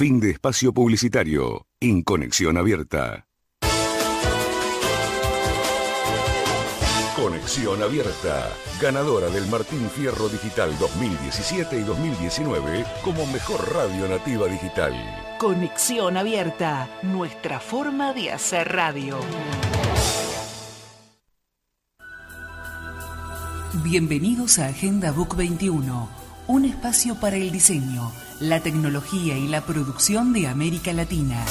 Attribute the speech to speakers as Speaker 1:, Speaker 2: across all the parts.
Speaker 1: Fin de espacio publicitario. En conexión abierta. Conexión Abierta, ganadora del Martín Fierro Digital 2017 y 2019 como mejor radio nativa digital.
Speaker 2: Conexión Abierta, nuestra forma de hacer radio. Bienvenidos a Agenda Book 21, un espacio para el diseño, la tecnología y la producción de América Latina.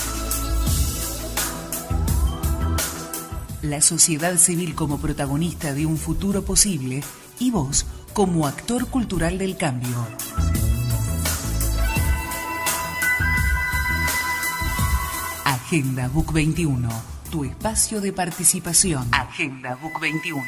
Speaker 2: la sociedad civil como protagonista de un futuro posible y vos como actor cultural del cambio. Agenda Book 21, tu espacio de participación. Agenda Book 21.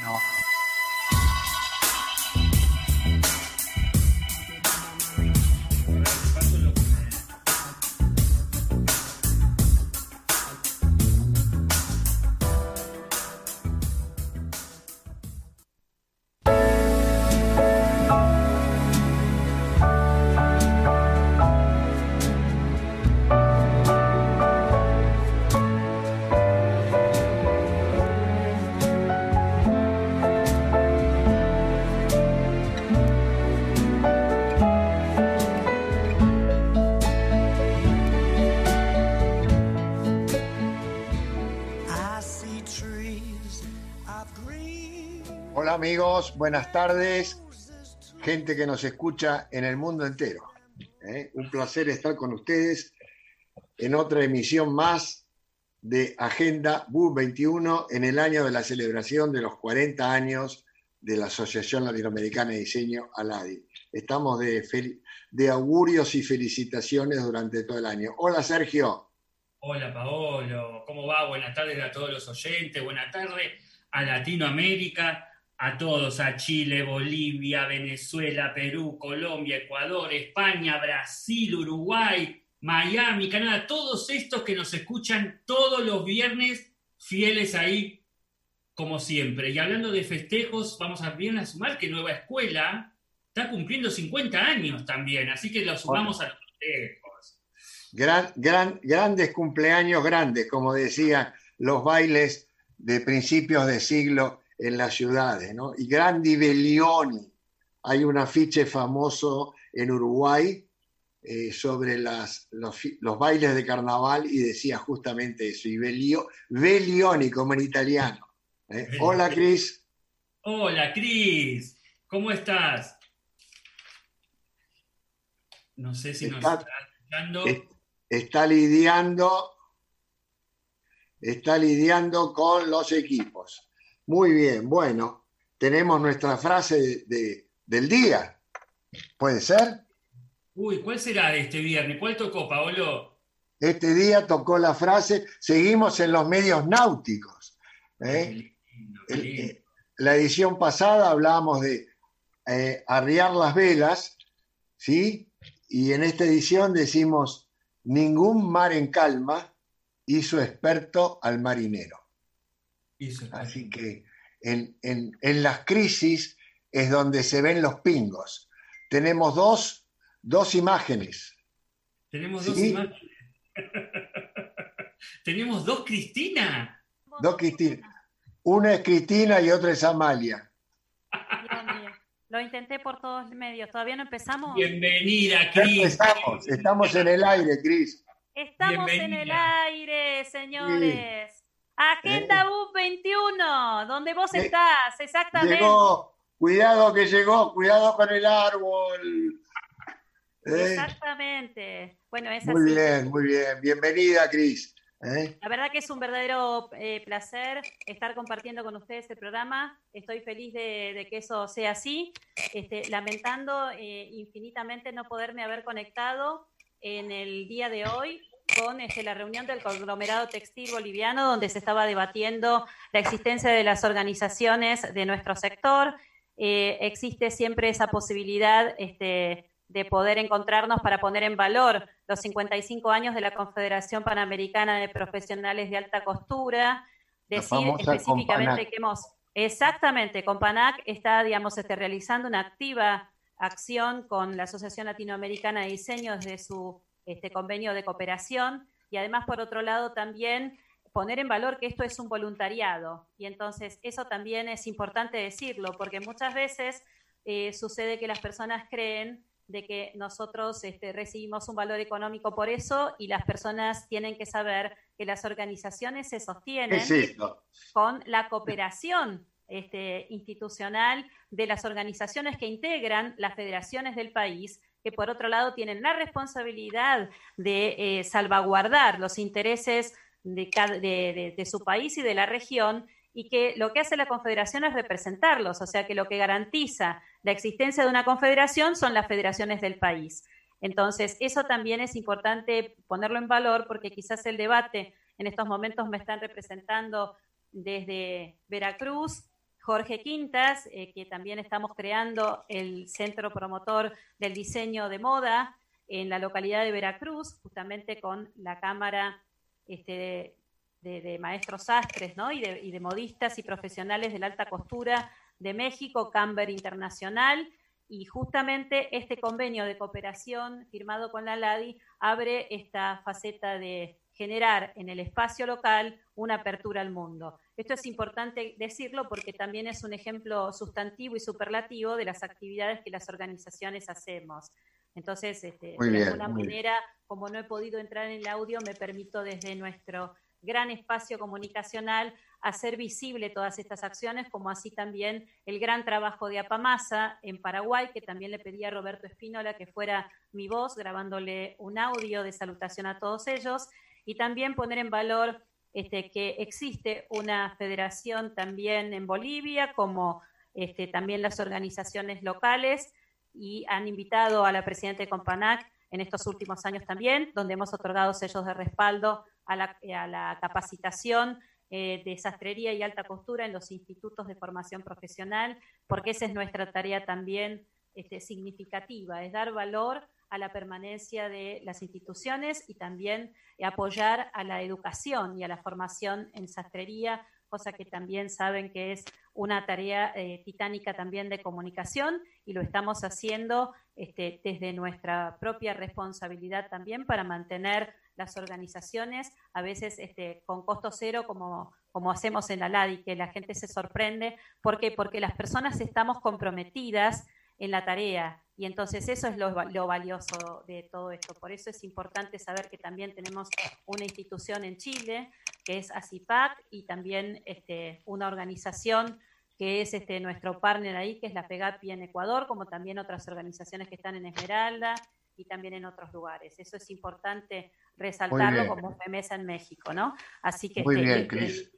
Speaker 3: Buenas tardes, gente que nos escucha en el mundo entero. ¿eh? Un placer estar con ustedes en otra emisión más de Agenda BU 21 en el año de la celebración de los 40 años de la Asociación Latinoamericana de Diseño, ALADI. Estamos de, de augurios y felicitaciones durante todo el año. Hola Sergio.
Speaker 4: Hola Paolo, ¿cómo va? Buenas tardes a todos los oyentes, buenas tardes a Latinoamérica a todos, a Chile, Bolivia, Venezuela, Perú, Colombia, Ecuador, España, Brasil, Uruguay, Miami, Canadá, todos estos que nos escuchan todos los viernes, fieles ahí como siempre. Y hablando de festejos, vamos a bien a sumar que Nueva Escuela está cumpliendo 50 años también, así que lo sumamos a los festejos.
Speaker 3: Gran, gran, grandes cumpleaños grandes, como decía, los bailes de principios de siglo en las ciudades, ¿no? Y Grandi Bellioni, hay un afiche famoso en Uruguay eh, sobre las, los, bailes de carnaval y decía justamente eso, y Bellio, Bellioni como en italiano. ¿eh? Hola Cris.
Speaker 4: Hola Cris, ¿cómo estás? No sé si nos está escuchando.
Speaker 3: Está lidiando, está lidiando con los equipos. Muy bien, bueno, tenemos nuestra frase del día. ¿Puede ser?
Speaker 4: Uy, ¿cuál será de este viernes? ¿Cuál tocó, Paolo?
Speaker 3: Este día tocó la frase, seguimos en los medios náuticos. ¿eh? Eh, la edición pasada hablábamos de eh, arriar las velas, ¿sí? Y en esta edición decimos, ningún mar en calma hizo experto al marinero. Así que en, las crisis es donde se ven los pingos. Tenemos dos, dos imágenes.
Speaker 4: Tenemos dos imágenes. Tenemos dos Cristina.
Speaker 3: Dos Cristina. Una es Cristina y otra es Amalia.
Speaker 5: Lo intenté por todos medios. ¿Todavía no empezamos?
Speaker 4: Bienvenida, Cris.
Speaker 3: Estamos en el aire, Cris.
Speaker 5: Estamos en el aire, señores. Agenda BUP 21, donde vos estás, exactamente.
Speaker 3: Llegó, cuidado que llegó, cuidado con el árbol.
Speaker 5: ¿Eh? Exactamente. Bueno, es
Speaker 3: muy bien, muy bien. Bienvenida, Cris.
Speaker 5: ¿Eh? La verdad que es un verdadero eh, placer estar compartiendo con ustedes el programa. Estoy feliz de, que eso sea así. Este, lamentando infinitamente no poderme haber conectado en el día de hoy con este, la reunión del conglomerado textil boliviano, donde se estaba debatiendo la existencia de las organizaciones de nuestro sector. Eh, existe siempre esa posibilidad este, de poder encontrarnos para poner en valor los 55 años de la Confederación Panamericana de Profesionales de Alta Costura, decir específicamente que hemos, exactamente, con PANAC está, digamos, este, realizando una activa acción con la Asociación Latinoamericana de Diseño desde su este convenio de cooperación y además, por otro lado, también poner en valor que esto es un voluntariado. Y entonces eso también es importante decirlo, porque muchas veces eh, sucede que las personas creen de que nosotros este, recibimos un valor económico por eso y las personas tienen que saber que las organizaciones se sostienen con la cooperación este, institucional de las organizaciones que integran las federaciones del país, que por otro lado tienen la responsabilidad de eh, salvaguardar los intereses de, de, su país y de la región, y que lo que hace la confederación es representarlos, o sea que lo que garantiza la existencia de una confederación son las federaciones del país. Entonces, eso también es importante ponerlo en valor porque quizás el debate en estos momentos me están representando desde Veracruz, Jorge Quintas, eh, que también estamos creando el centro promotor del diseño de moda en la localidad de Veracruz, justamente con la Cámara este, de, maestros sastres ¿no? y, de, modistas y profesionales de la alta costura de México, Camber Internacional, y justamente este convenio de cooperación firmado con la LADI abre esta faceta de generar en el espacio local una apertura al mundo. Esto es importante decirlo porque también es un ejemplo sustantivo y superlativo de las actividades que las organizaciones hacemos. Entonces, este, de alguna manera, como no he podido entrar en el audio, me permito desde nuestro gran espacio comunicacional hacer visible todas estas acciones, como así también el gran trabajo de Apamasa en Paraguay, que también le pedí a Roberto Espínola que fuera mi voz, grabándole un audio de salutación a todos ellos, y también poner en valor este, que existe una federación también en Bolivia, como este, también las organizaciones locales, y han invitado a la presidenta de Companac en estos últimos años también, donde hemos otorgado sellos de respaldo a la, capacitación eh, de sastrería y alta costura en los institutos de formación profesional, porque esa es nuestra tarea también este, significativa, es dar valor a la permanencia de las instituciones y también apoyar a la educación y a la formación en sastrería, cosa que también saben que es una tarea eh, titánica también de comunicación y lo estamos haciendo este, desde nuestra propia responsabilidad también para mantener las organizaciones, a veces este, con costo cero, como, como hacemos en la LADI, que la gente se sorprende. ¿Por qué? Porque las personas estamos comprometidas en la tarea. Y entonces eso es lo, valioso de todo esto. Por eso es importante saber que también tenemos una institución en Chile, que es ACIPAC, y también este, una organización que es este, nuestro partner ahí, que es la FEGAPI en Ecuador, como también otras organizaciones que están en Esmeralda y también en otros lugares. Eso es importante resaltarlo como FEMESA en México, ¿no? Así que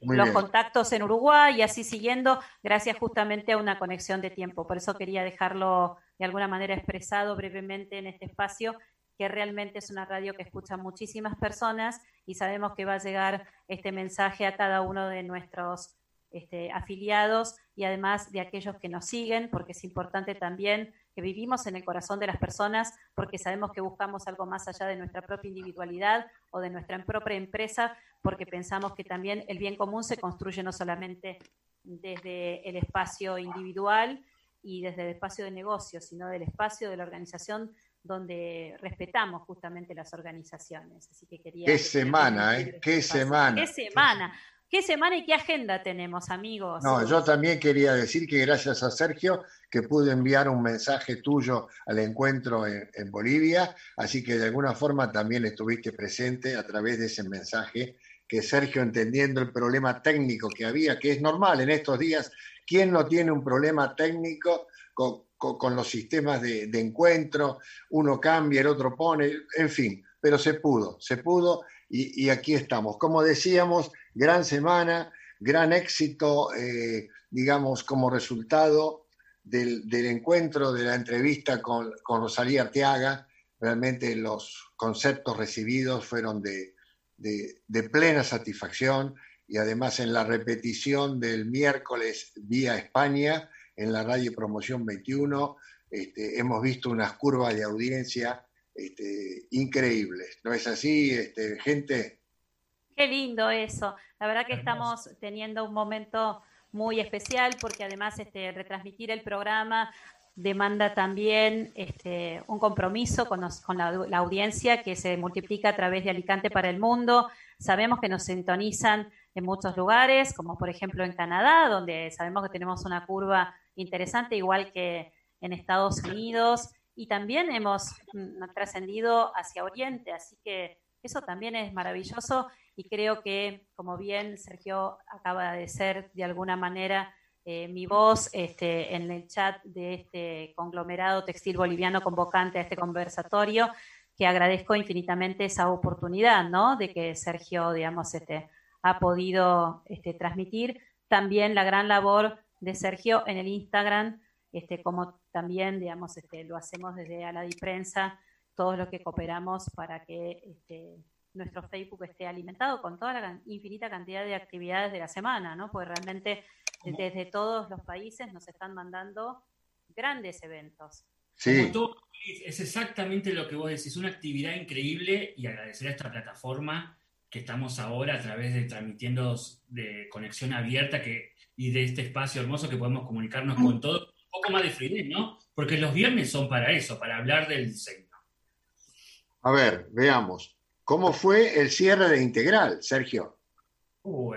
Speaker 5: los contactos en Uruguay y así siguiendo, gracias justamente a una conexión de tiempo. Por eso quería dejarlo de alguna manera expresado brevemente en este espacio que realmente es una radio que escucha muchísimas personas y sabemos que va a llegar este mensaje a cada uno de nuestros este, afiliados y además de aquellos que nos siguen, porque es importante también que vivimos en el corazón de las personas, porque sabemos que buscamos algo más allá de nuestra propia individualidad o de nuestra propia empresa, porque pensamos que también el bien común se construye no solamente desde el espacio individual y desde el espacio de negocio, sino del espacio de la organización donde respetamos justamente las organizaciones. Así que quería...
Speaker 3: Qué semana, ¿eh? Qué semana.
Speaker 5: Qué semana. ¿Qué semana y qué agenda tenemos, amigos?
Speaker 3: No, yo también quería decir que gracias a Sergio que pude enviar un mensaje tuyo al encuentro en, Bolivia, así que de alguna forma también estuviste presente a través de ese mensaje que Sergio entendiendo el problema técnico que había, que es normal en estos días, ¿quién no tiene un problema técnico con, los sistemas de, encuentro? Uno cambia, el otro pone, en fin, pero se pudo, se pudo y aquí estamos. Como decíamos, gran semana, gran éxito, eh, digamos, como resultado del, encuentro, de la entrevista con, Rosalía Arteaga. Realmente los conceptos recibidos fueron de, plena satisfacción y además en la repetición del miércoles vía España, en la radio Promoción 21, este, hemos visto unas curvas de audiencia este, increíbles. ¿No es así, este, gente?
Speaker 5: Qué lindo eso. La verdad que estamos teniendo un momento muy especial porque además este, retransmitir el programa demanda también este, un compromiso con, la, audiencia que se multiplica a través de Alicante para el mundo. Sabemos que nos sintonizan en muchos lugares, como por ejemplo en Canadá, donde sabemos que tenemos una curva interesante, igual que en Estados Unidos, y también hemos mm, trascendido hacia Oriente, así que eso también es maravilloso y creo que, como bien Sergio acaba de ser de alguna manera eh, mi voz este, en el chat de este conglomerado textil boliviano convocante a este conversatorio, que agradezco infinitamente esa oportunidad, ¿no? De que Sergio, digamos, este, ha podido este, transmitir también la gran labor de Sergio en el Instagram, este, como también, digamos, este, lo hacemos desde Aladi Prensa, todos los que cooperamos para que este, nuestro Facebook esté alimentado con toda la infinita cantidad de actividades de la semana, ¿no? Porque realmente desde todos los países nos están mandando grandes eventos.
Speaker 4: Sí. es exactamente lo que vos decís, una actividad increíble y agradecer a esta plataforma que estamos ahora a través de transmitiendo de conexión abierta que, y de este espacio hermoso que podemos comunicarnos con todos, un poco más de fluidez, ¿no? Porque los viernes son para eso, para hablar del diseño.
Speaker 3: A ver, veamos. ¿Cómo fue el cierre de Integral, Sergio?
Speaker 4: Uh,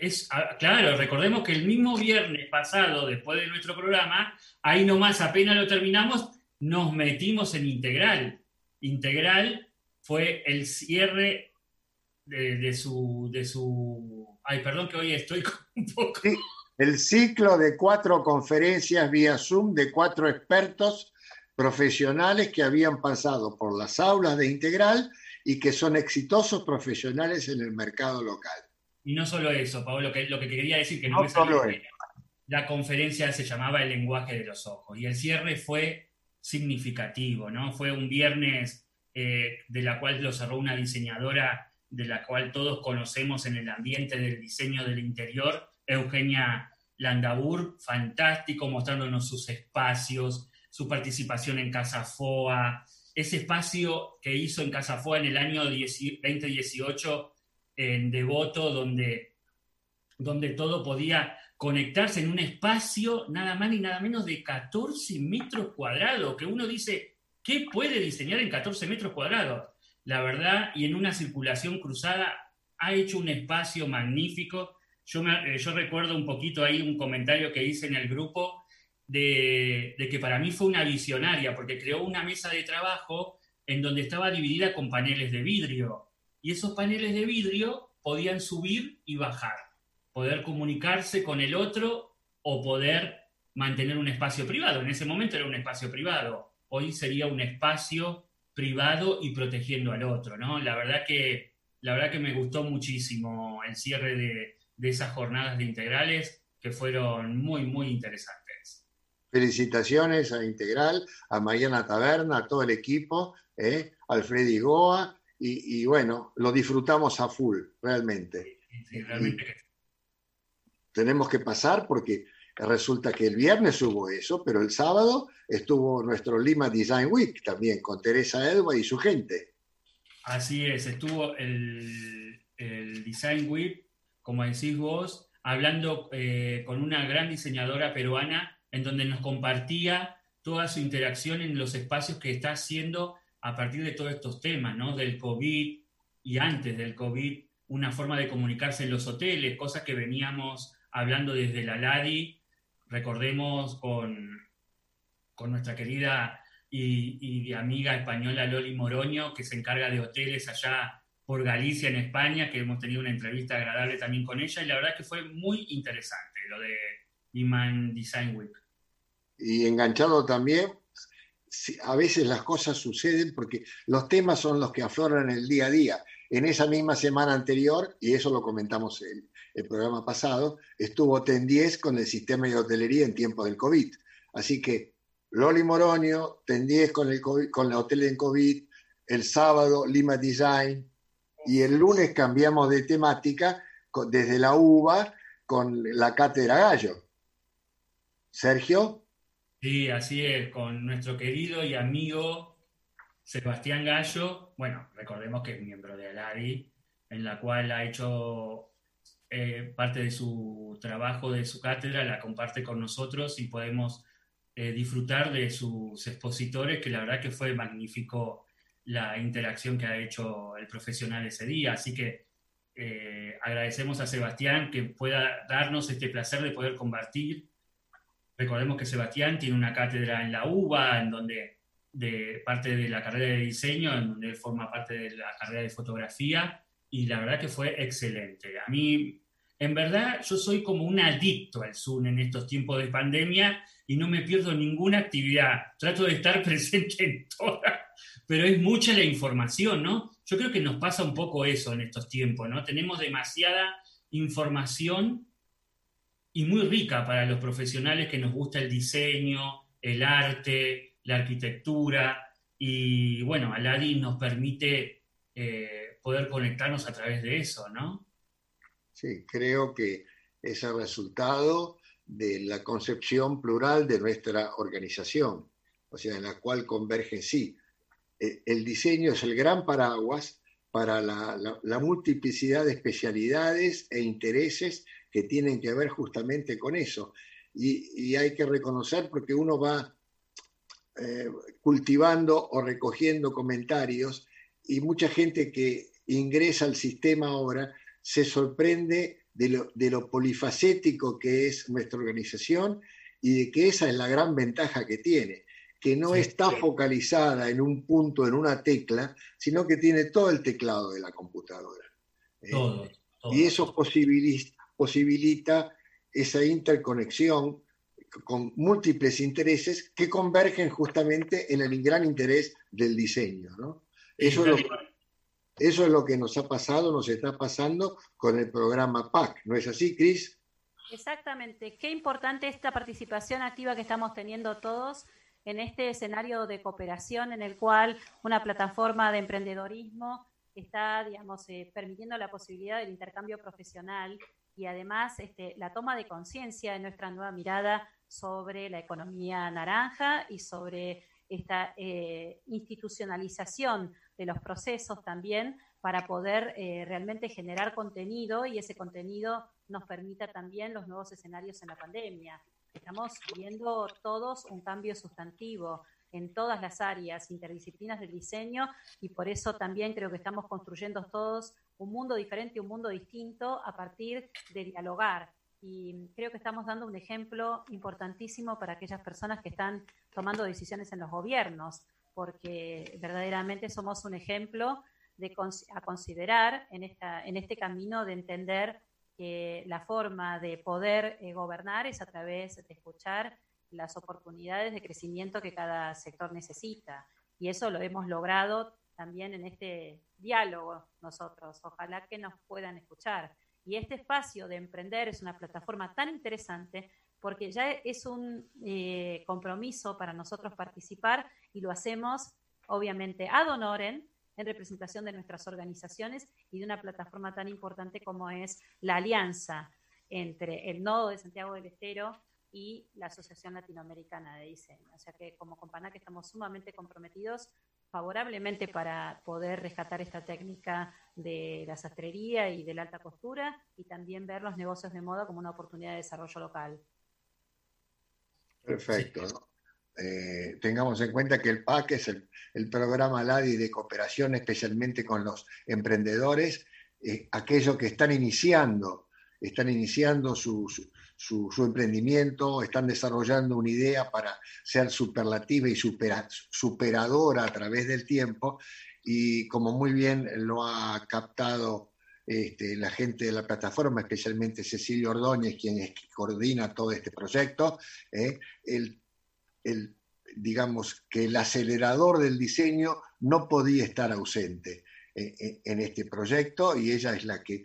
Speaker 4: es, ah, claro, recordemos que el mismo viernes pasado, después de nuestro programa, ahí nomás apenas lo terminamos, nos metimos en Integral. Integral fue el cierre de, su, de su... Ay, perdón que hoy estoy un poco...
Speaker 3: el ciclo de cuatro conferencias vía Zoom de cuatro expertos profesionales que habían pasado por las aulas de Integral y que son exitosos profesionales en el mercado local.
Speaker 4: Y no solo eso, Pablo, lo que, lo que quería decir que no, me salió La conferencia se llamaba El lenguaje de los ojos y el cierre fue significativo, ¿no? Fue un viernes eh, de la cual lo cerró una diseñadora de la cual todos conocemos en el ambiente del diseño del interior, Eugenia Landabur, fantástico, mostrándonos sus espacios, su participación en Casa Foa, ese espacio que hizo en Casa Foa en el año 2018 en Devoto, donde, donde todo podía conectarse en un espacio nada más ni nada menos de 14 metros cuadrados, que uno dice, ¿qué puede diseñar en 14 metros cuadrados? La verdad, y en una circulación cruzada, ha hecho un espacio magnífico. Yo, me, eh, yo recuerdo un poquito ahí un comentario que hice en el grupo de, de que para mí fue una visionaria, porque creó una mesa de trabajo en donde estaba dividida con paneles de vidrio y esos paneles de vidrio podían subir y bajar, poder comunicarse con el otro o poder mantener un espacio privado. En ese momento era un espacio privado, hoy sería un espacio privado y protegiendo al otro, ¿no? La verdad que, la verdad que me gustó muchísimo el cierre de, esas jornadas de integrales que fueron muy, muy interesantes.
Speaker 3: Felicitaciones a Integral, a Mariana Taberna, a todo el equipo, ¿eh? Alfredi Goa y, bueno, lo disfrutamos a full, realmente. Tenemos que pasar porque resulta que el viernes hubo eso, pero el sábado estuvo nuestro Lima Design Week también con Teresa Edwa y su gente.
Speaker 4: Así es, estuvo el, Design Week, como decís vos, hablando eh, con una gran diseñadora peruana en donde nos compartía toda su interacción en los espacios que está haciendo a partir de todos estos temas, ¿no? Del COVID y antes del COVID, una forma de comunicarse en los hoteles, cosas que veníamos hablando desde la LADI, recordemos con, con nuestra querida y, y, amiga española Loli Moroño, que se encarga de hoteles allá por Galicia, en España, que hemos tenido una entrevista agradable también con ella, y la verdad que fue muy interesante lo de Iman Design Week.
Speaker 3: Y enganchado también a veces las cosas suceden porque los temas son los que afloran el día a día. En esa misma semana anterior, y eso lo comentamos en el programa pasado, estuvo TEN 10 con el sistema de hotelería en tiempo del COVID. Así que Loli Moronio, TEN 10 con, el con la hotel en COVID, el sábado Lima Design, y el lunes cambiamos de temática desde la UBA con la cátedra Gallo. Sergio.
Speaker 4: Sí, así es, con nuestro querido y amigo Sebastián Gallo, bueno, recordemos que es miembro de Aladi, en la cual ha hecho eh, parte de su trabajo, de su cátedra, la comparte con nosotros y podemos eh, disfrutar de sus expositores, que la verdad que fue magnífico la interacción que ha hecho el profesional ese día. Así que eh, agradecemos a Sebastián que pueda darnos este placer de poder compartir. Recordemos que Sebastián tiene una cátedra en la UBA, en donde de parte de la carrera de diseño, en donde forma parte de la carrera de fotografía, y la verdad que fue excelente. A mí, en verdad, yo soy como un adicto al Zoom en estos tiempos de pandemia y no me pierdo ninguna actividad. Trato de estar presente en todas, pero es mucha la información, ¿no? Yo creo que nos pasa un poco eso en estos tiempos, ¿no? Tenemos demasiada información y muy rica para los profesionales que nos gusta el diseño, el arte, la arquitectura, y bueno, Aladdin nos permite eh, poder conectarnos a través de eso, ¿no?
Speaker 3: Sí, creo que es el resultado de la concepción plural de nuestra organización, o sea, en la cual convergen, sí, eh, el diseño es el gran paraguas para la, multiplicidad de especialidades e intereses que tienen que ver justamente con eso. Y, hay que reconocer porque uno va eh, cultivando o recogiendo comentarios y mucha gente que ingresa al sistema ahora se sorprende de lo, de lo polifacético que es nuestra organización y de que esa es la gran ventaja que tiene que no está focalizada en un punto, en una tecla, sino que tiene todo el teclado de la computadora.
Speaker 4: ¿eh? Todo,
Speaker 3: Y eso posibilita, posibilita esa interconexión con múltiples intereses que convergen justamente en el gran interés del diseño. ¿no? Eso, es lo, eso es lo que nos ha pasado, nos está pasando con el programa PAC. ¿No es así, Cris?
Speaker 5: Exactamente. Qué importante esta participación activa que estamos teniendo todos en este escenario de cooperación en el cual una plataforma de emprendedorismo está, digamos, eh, permitiendo la posibilidad del intercambio profesional y además este, la toma de conciencia de nuestra nueva mirada sobre la economía naranja y sobre esta eh, institucionalización de los procesos también para poder eh, realmente generar contenido y ese contenido nos permita también los nuevos escenarios en la pandemia. Estamos viendo todos un cambio sustantivo en todas las áreas, interdisciplinas del diseño, y por eso también creo que estamos construyendo todos un mundo diferente, un mundo distinto a partir de dialogar. Y creo que estamos dando un ejemplo importantísimo para aquellas personas que están tomando decisiones en los gobiernos, porque verdaderamente somos un ejemplo a considerar en este camino de entender que la forma de poder eh, gobernar es a través de escuchar las oportunidades de crecimiento que cada sector necesita. Y eso lo hemos logrado también en este diálogo nosotros. Ojalá que nos puedan escuchar. Y este espacio de emprender es una plataforma tan interesante porque ya es un eh, compromiso para nosotros participar y lo hacemos obviamente ad honorem en representación de nuestras organizaciones y de una plataforma tan importante como es la alianza entre el Nodo de Santiago del Estero y la Asociación Latinoamericana de Diseño. O sea que como que estamos sumamente comprometidos favorablemente para poder rescatar esta técnica de la sastrería y de la alta costura y también ver los negocios de moda como una oportunidad de desarrollo local.
Speaker 3: Perfecto. Eh, tengamos en cuenta que el PAC es el, programa LADI de cooperación especialmente con los emprendedores, eh, aquellos que están iniciando, están iniciando su, emprendimiento, están desarrollando una idea para ser superlativa y superadora a través del tiempo. Y como muy bien lo ha captado este, la gente de la plataforma, especialmente Cecilio Ordóñez, quien coordina todo este proyecto, eh, el digamos, que el acelerador del diseño no podía estar ausente en, este proyecto y ella es la que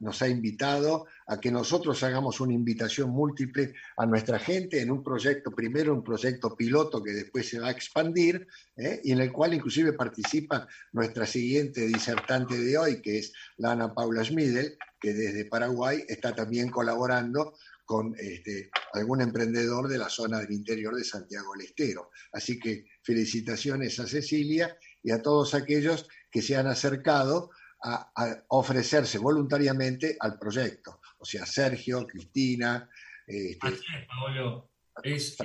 Speaker 3: nos ha invitado a que nosotros hagamos una invitación múltiple a nuestra gente en un proyecto, primero un proyecto piloto que después se va a expandir ¿eh? y en el cual inclusive participa nuestra siguiente disertante de hoy, que es Lana Paula Schmidel, que desde Paraguay está también colaborando con este, algún emprendedor de la zona del interior de Santiago del Estero. Así que felicitaciones a Cecilia y a todos aquellos que se han acercado a, ofrecerse voluntariamente al proyecto. O sea, Sergio, Cristina.
Speaker 4: Este, Así es, Pablo. Es,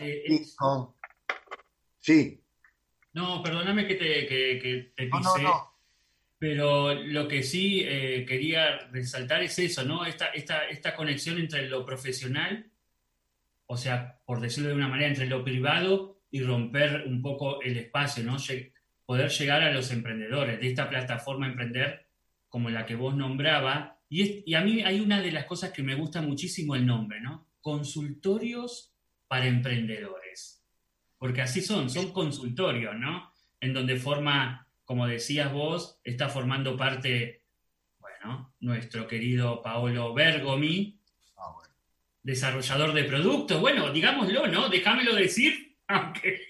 Speaker 3: Sí.
Speaker 4: No, perdóname que te, que, te pise, pero lo que sí eh, quería resaltar es eso, ¿no? Esta, esta, esta conexión entre lo profesional, o sea, por decirlo de una manera, entre lo privado y romper un poco el espacio, ¿no? Poder llegar a los emprendedores de esta plataforma Emprender, como la que vos nombraba. Y, y a mí hay una de las cosas que me gusta muchísimo el nombre, ¿no? Consultorios para emprendedores porque así son, son consultorios, ¿no? En donde forma, como decías vos, está formando parte, bueno, nuestro querido Paolo Bergomi, ah, desarrollador de productos, bueno, digámoslo, ¿no? Déjamelo decir, aunque...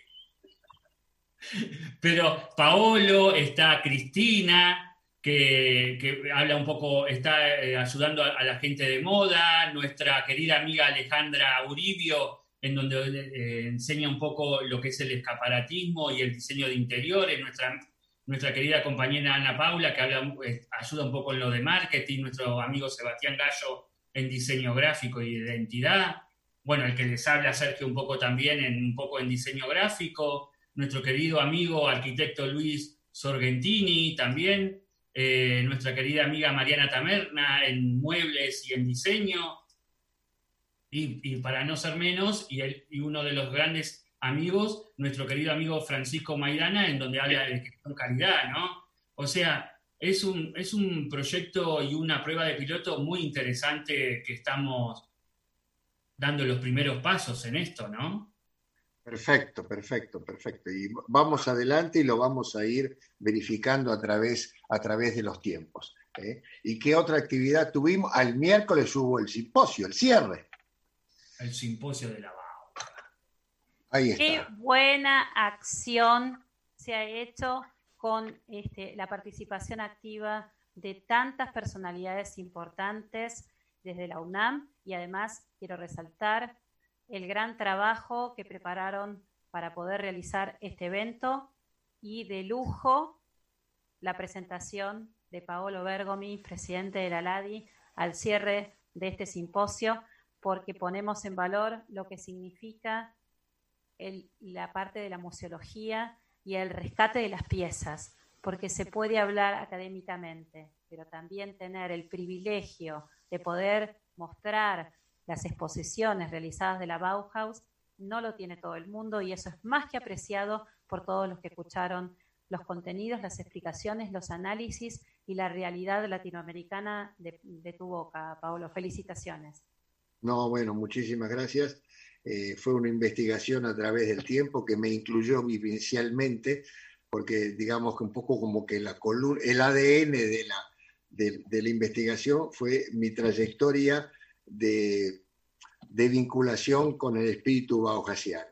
Speaker 4: Pero Paolo, está Cristina, que, habla un poco, está eh, ayudando a, la gente de moda, nuestra querida amiga Alejandra Uribio en donde eh, enseña un poco lo que es el escaparatismo y el diseño de interiores, nuestra, nuestra querida compañera Ana Paula, que habla, eh, ayuda un poco en lo de marketing, nuestro amigo Sebastián Gallo en diseño gráfico y identidad, bueno, el que les habla Sergio un poco también en un poco en diseño gráfico, nuestro querido amigo arquitecto Luis Sorgentini también, eh, nuestra querida amiga Mariana Tamerna en muebles y en diseño, y, para no ser menos, y, uno de los grandes amigos, nuestro querido amigo Francisco Maidana, en donde habla de calidad, ¿no? O sea, es un, es un proyecto y una prueba de piloto muy interesante que estamos dando los primeros pasos en esto, ¿no?
Speaker 3: Perfecto, perfecto, perfecto. Y vamos adelante y lo vamos a ir verificando a través, a través de los tiempos. ¿eh? ¿Y qué otra actividad tuvimos? Al miércoles hubo el simposio, el cierre
Speaker 4: el simposio de la
Speaker 5: Ahí está. Qué buena acción se ha hecho con este, la participación activa de tantas personalidades importantes desde la UNAM y además quiero resaltar el gran trabajo que prepararon para poder realizar este evento y de lujo la presentación de Paolo Bergomi, presidente de la LADI, al cierre de este simposio, porque ponemos en valor lo que significa la parte de la museología y el rescate de las piezas, porque se puede hablar académicamente, pero también tener el privilegio de poder mostrar las exposiciones realizadas de la Bauhaus no lo tiene todo el mundo y eso es más que apreciado por todos los que escucharon los contenidos, las explicaciones, los análisis y la realidad latinoamericana de, de tu boca, Paolo. Felicitaciones.
Speaker 3: No, bueno, muchísimas gracias. Eh, fue una investigación a través del tiempo que me incluyó vivencialmente, porque digamos que un poco como que la el ADN de la, de, la investigación fue mi trayectoria de, vinculación con el espíritu bauhasiano.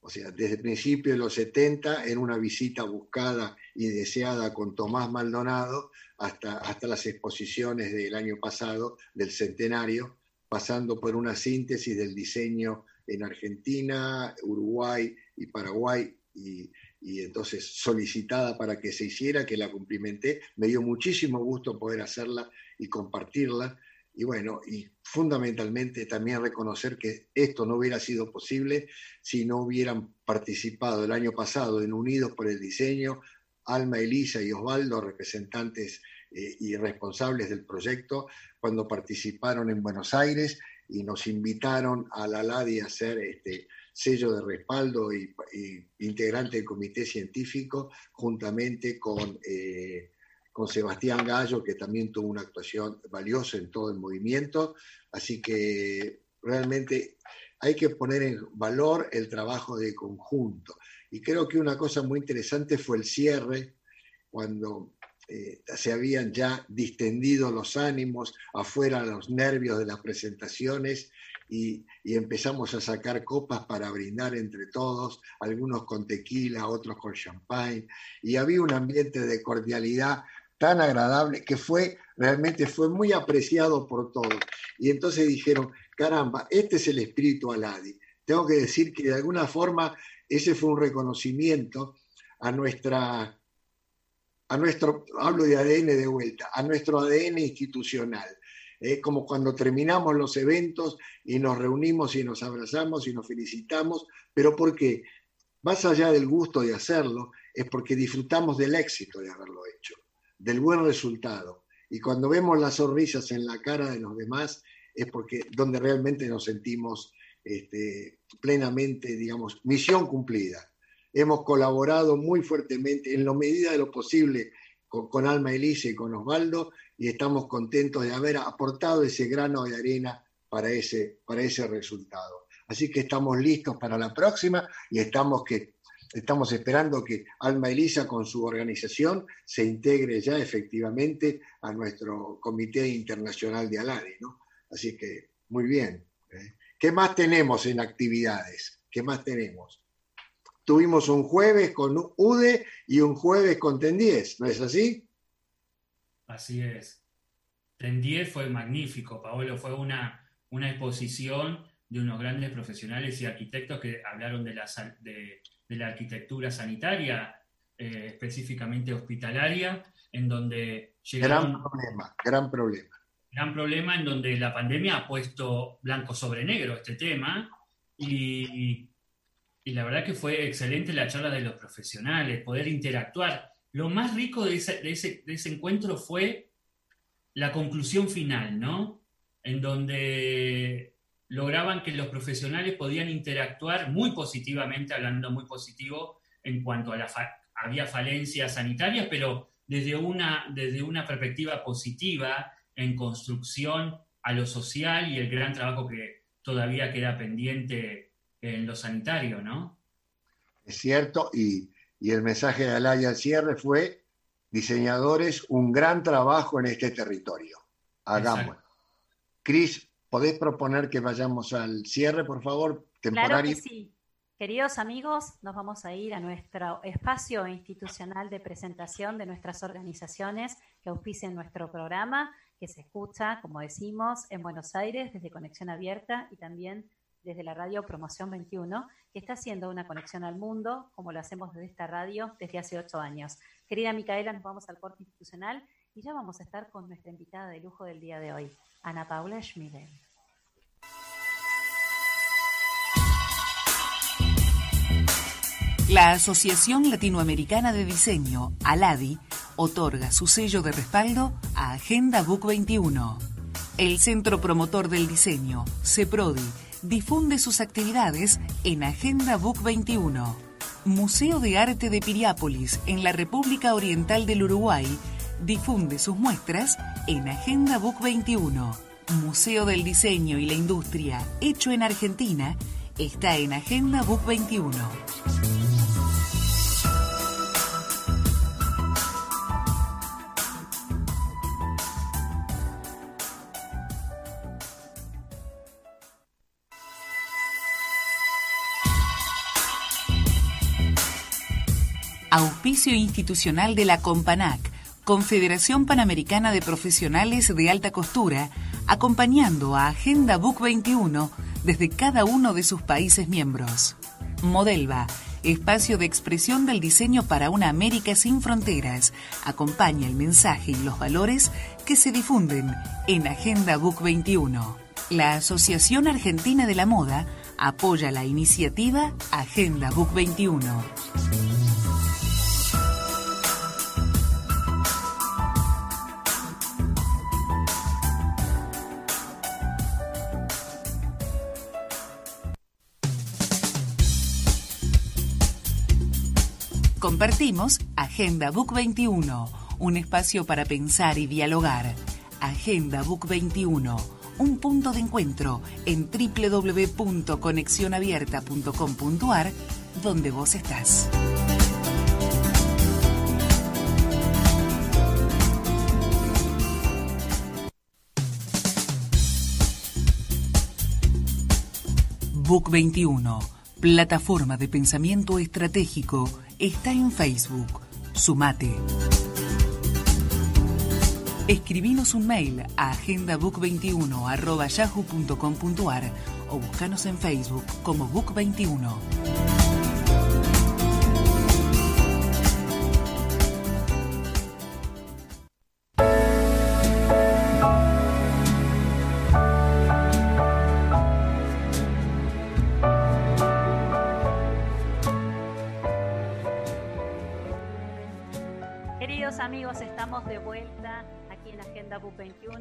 Speaker 3: O sea, desde el principio de los 70, en una visita buscada y deseada con Tomás Maldonado, hasta, hasta las exposiciones del año pasado, del centenario, pasando por una síntesis del diseño en Argentina, Uruguay y Paraguay, y, entonces solicitada para que se hiciera, que la cumplimenté. Me dio muchísimo gusto poder hacerla y compartirla. Y bueno, y fundamentalmente también reconocer que esto no hubiera sido posible si no hubieran participado el año pasado en Unidos por el Diseño, Alma, Elisa y Osvaldo, representantes eh, y responsables del proyecto, cuando participaron en Buenos Aires y nos invitaron a la LADI a ser este, sello de respaldo y, integrante del comité científico, juntamente con, eh, con Sebastián Gallo, que también tuvo una actuación valiosa en todo el movimiento. Así que realmente hay que poner en valor el trabajo de conjunto. Y creo que una cosa muy interesante fue el cierre, cuando eh, se habían ya distendido los ánimos, afuera los nervios de las presentaciones y, empezamos a sacar copas para brindar entre todos, algunos con tequila, otros con champagne, y había un ambiente de cordialidad tan agradable que fue, realmente fue muy apreciado por todos. Y entonces dijeron, caramba, este es el espíritu Aladi. Tengo que decir que de alguna forma ese fue un reconocimiento a nuestra a nuestro, hablo de ADN de vuelta, a nuestro ADN institucional. Es como cuando terminamos los eventos y nos reunimos y nos abrazamos y nos felicitamos, pero ¿por qué? Más allá del gusto de hacerlo, es porque disfrutamos del éxito de haberlo hecho, del buen resultado. Y cuando vemos las sonrisas en la cara de los demás, es porque donde realmente nos sentimos este, plenamente, digamos, misión cumplida. Hemos colaborado muy fuertemente, en la medida de lo posible, con, Alma Elise y con Osvaldo, y estamos contentos de haber aportado ese grano de arena para ese, para ese resultado. Así que estamos listos para la próxima y estamos, que, estamos esperando que Alma Elisa con su organización se integre ya efectivamente a nuestro Comité Internacional de Aladi. ¿no? Así que muy bien. ¿eh? ¿Qué más tenemos en actividades? ¿Qué más tenemos? Tuvimos un jueves con UDE y un jueves con TEN10, ¿no es así?
Speaker 4: Así es. TEN10 fue magnífico, Paolo. Fue una, una exposición de unos grandes profesionales y arquitectos que hablaron de la, de, la arquitectura sanitaria, eh, específicamente hospitalaria, en donde
Speaker 3: llegaron... Gran problema, gran problema.
Speaker 4: Gran problema en donde la pandemia ha puesto blanco sobre negro este tema y, y la verdad que fue excelente la charla de los profesionales, poder interactuar. Lo más rico de ese, de ese, de ese encuentro fue la conclusión final, ¿no? En donde lograban que los profesionales podían interactuar muy positivamente, hablando muy positivo en cuanto a la había falencias sanitarias, pero desde una, desde una perspectiva positiva en construcción a lo social y el gran trabajo que todavía queda pendiente en lo sanitario, ¿no?
Speaker 3: Es cierto, y, el mensaje de Alaya al cierre fue, diseñadores, un gran trabajo en este territorio. Hagámoslo. Cris, ¿podés proponer que vayamos al cierre, por favor?
Speaker 5: Temporario. Claro que sí. Queridos amigos, nos vamos a ir a nuestro espacio institucional de presentación de nuestras organizaciones que auspician nuestro programa, que se escucha, como decimos, en Buenos Aires desde Conexión Abierta y también desde la radio Promoción 21, que está haciendo una conexión al mundo, como lo hacemos desde esta radio desde hace ocho años. Querida Micaela, nos vamos al corte institucional y ya vamos a estar con nuestra invitada de lujo del día de hoy, Ana Paula Schmidel.
Speaker 2: La Asociación Latinoamericana de Diseño, ALADI, otorga su sello de respaldo a Agenda Book 21. El Centro Promotor del Diseño, CEPRODI, difunde sus actividades en Agenda Book 21. Museo de Arte de Piriápolis, en la República Oriental del Uruguay, difunde sus muestras en Agenda Book 21. Museo del Diseño y la Industria, hecho en Argentina, está en Agenda Book 21. Auspicio institucional de la Companac, Confederación Panamericana de Profesionales de Alta Costura, acompañando a Agenda Book 21 desde cada uno de sus países miembros. Modelva, espacio de expresión del diseño para una América sin fronteras, acompaña el mensaje y los valores que se difunden en Agenda Book 21. La Asociación Argentina de la Moda apoya la iniciativa Agenda Book 21. Compartimos Agenda Book 21, un espacio para pensar y dialogar. Agenda Book 21, un punto de encuentro en www.conexionabierta.com.ar, donde vos estás. Book 21, plataforma de pensamiento estratégico está en Facebook. Sumate. Escribinos un mail a agendabook21 o búscanos en Facebook como Book21.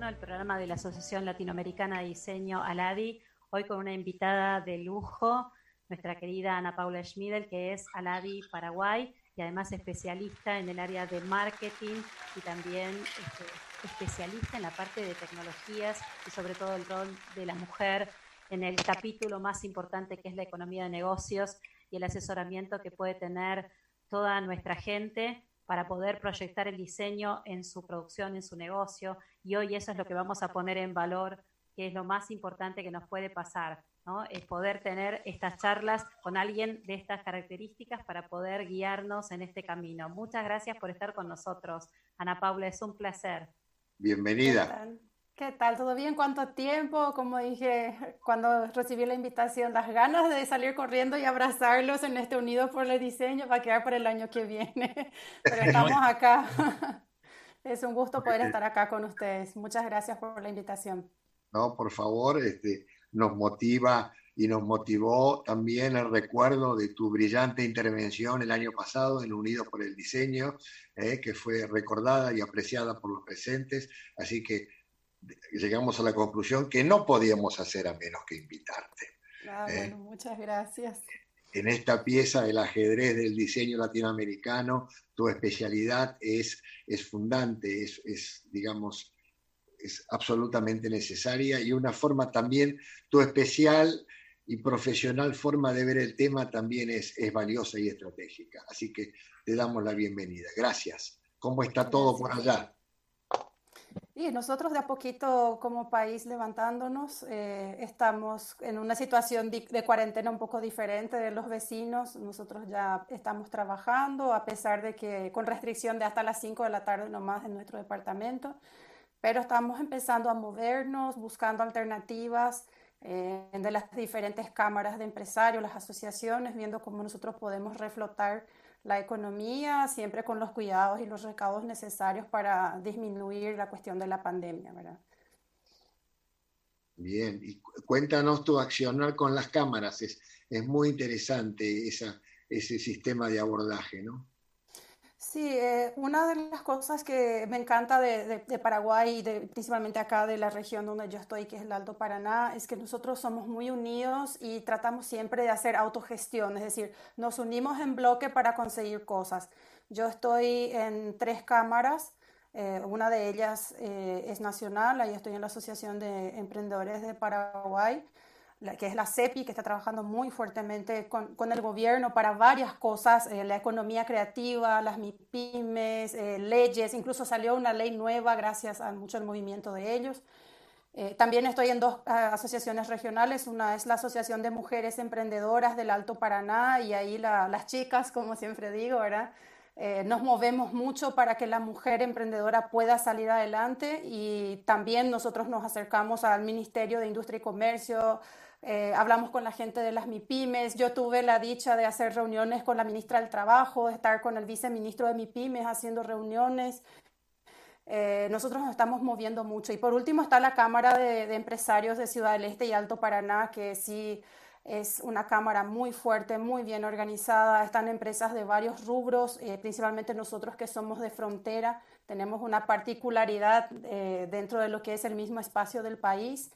Speaker 5: 21, el programa de la Asociación Latinoamericana de Diseño Aladi, hoy con una invitada de lujo, nuestra querida Ana Paula Schmidel, que es Aladi Paraguay y además especialista en el área de marketing y también este, especialista en la parte de tecnologías y sobre todo el rol de la mujer en el capítulo más importante que es la economía de negocios y el asesoramiento que puede tener toda nuestra gente para poder proyectar el diseño en su producción, en su negocio. Y hoy eso es lo que vamos a poner en valor, que es lo más importante que nos puede pasar, ¿no? Es poder tener estas charlas con alguien de estas características para poder guiarnos en este camino. Muchas gracias por estar con nosotros. Ana Paula, es un placer.
Speaker 3: Bienvenida.
Speaker 6: ¿Qué tal? ¿Todo bien? ¿Cuánto tiempo? Como dije cuando recibí la invitación, las ganas de salir corriendo y abrazarlos en este Unido por el Diseño va a quedar para el año que viene. Pero estamos acá. Es un gusto poder estar acá con ustedes. Muchas gracias por la invitación.
Speaker 3: No, por favor, este, nos motiva y nos motivó también el recuerdo de tu brillante intervención el año pasado en Unidos por el Diseño, eh, que fue recordada y apreciada por los presentes. Así que llegamos a la conclusión que no podíamos hacer a menos que invitarte.
Speaker 6: Ah, ¿eh? bueno, muchas gracias.
Speaker 3: En esta pieza, el ajedrez del diseño latinoamericano, tu especialidad es, es fundante, es, es, digamos, es absolutamente necesaria y una forma también, tu especial y profesional forma de ver el tema también es, es valiosa y estratégica. Así que te damos la bienvenida. Gracias. ¿Cómo está todo por allá?
Speaker 6: Y nosotros de a poquito como país levantándonos, eh, estamos en una situación de, cuarentena un poco diferente de los vecinos. Nosotros ya estamos trabajando, a pesar de que con restricción de hasta las 5 de la tarde nomás en nuestro departamento, pero estamos empezando a movernos, buscando alternativas eh, de las diferentes cámaras de empresarios, las asociaciones, viendo cómo nosotros podemos reflotar la economía, siempre con los cuidados y los recaudos necesarios para disminuir la cuestión de la pandemia, ¿verdad?
Speaker 3: Bien, y cuéntanos tu accionar con las cámaras, es, es muy interesante esa, ese sistema de abordaje, ¿no?
Speaker 6: Sí, eh, una de las cosas que me encanta de, Paraguay y principalmente acá de la región donde yo estoy, que es el Alto Paraná, es que nosotros somos muy unidos y tratamos siempre de hacer autogestión, es decir, nos unimos en bloque para conseguir cosas. Yo estoy en tres cámaras, eh, una de ellas eh, es nacional, ahí estoy en la Asociación de Emprendedores de Paraguay que es la CEPI, que está trabajando muy fuertemente con, con el gobierno para varias cosas, eh, la economía creativa, las MIPIMES, eh, leyes, incluso salió una ley nueva gracias a mucho el movimiento de ellos. Eh, también estoy en dos asociaciones regionales, una es la Asociación de Mujeres Emprendedoras del Alto Paraná y ahí las chicas, como siempre digo, ¿verdad? nos movemos mucho para que la mujer emprendedora pueda salir adelante y también nosotros nos acercamos al Ministerio de Industria y Comercio, eh, hablamos con la gente de las MIPIMES. Yo tuve la dicha de hacer reuniones con la ministra del Trabajo, de estar con el viceministro de MIPIMES haciendo reuniones. Eh, nosotros nos estamos moviendo mucho. Y por último está la Cámara de, Empresarios de Ciudad del Este y Alto Paraná, que sí es una cámara muy fuerte, muy bien organizada. Están empresas de varios rubros, eh, principalmente nosotros que somos de frontera. Tenemos una particularidad dentro de lo que es el mismo espacio del país.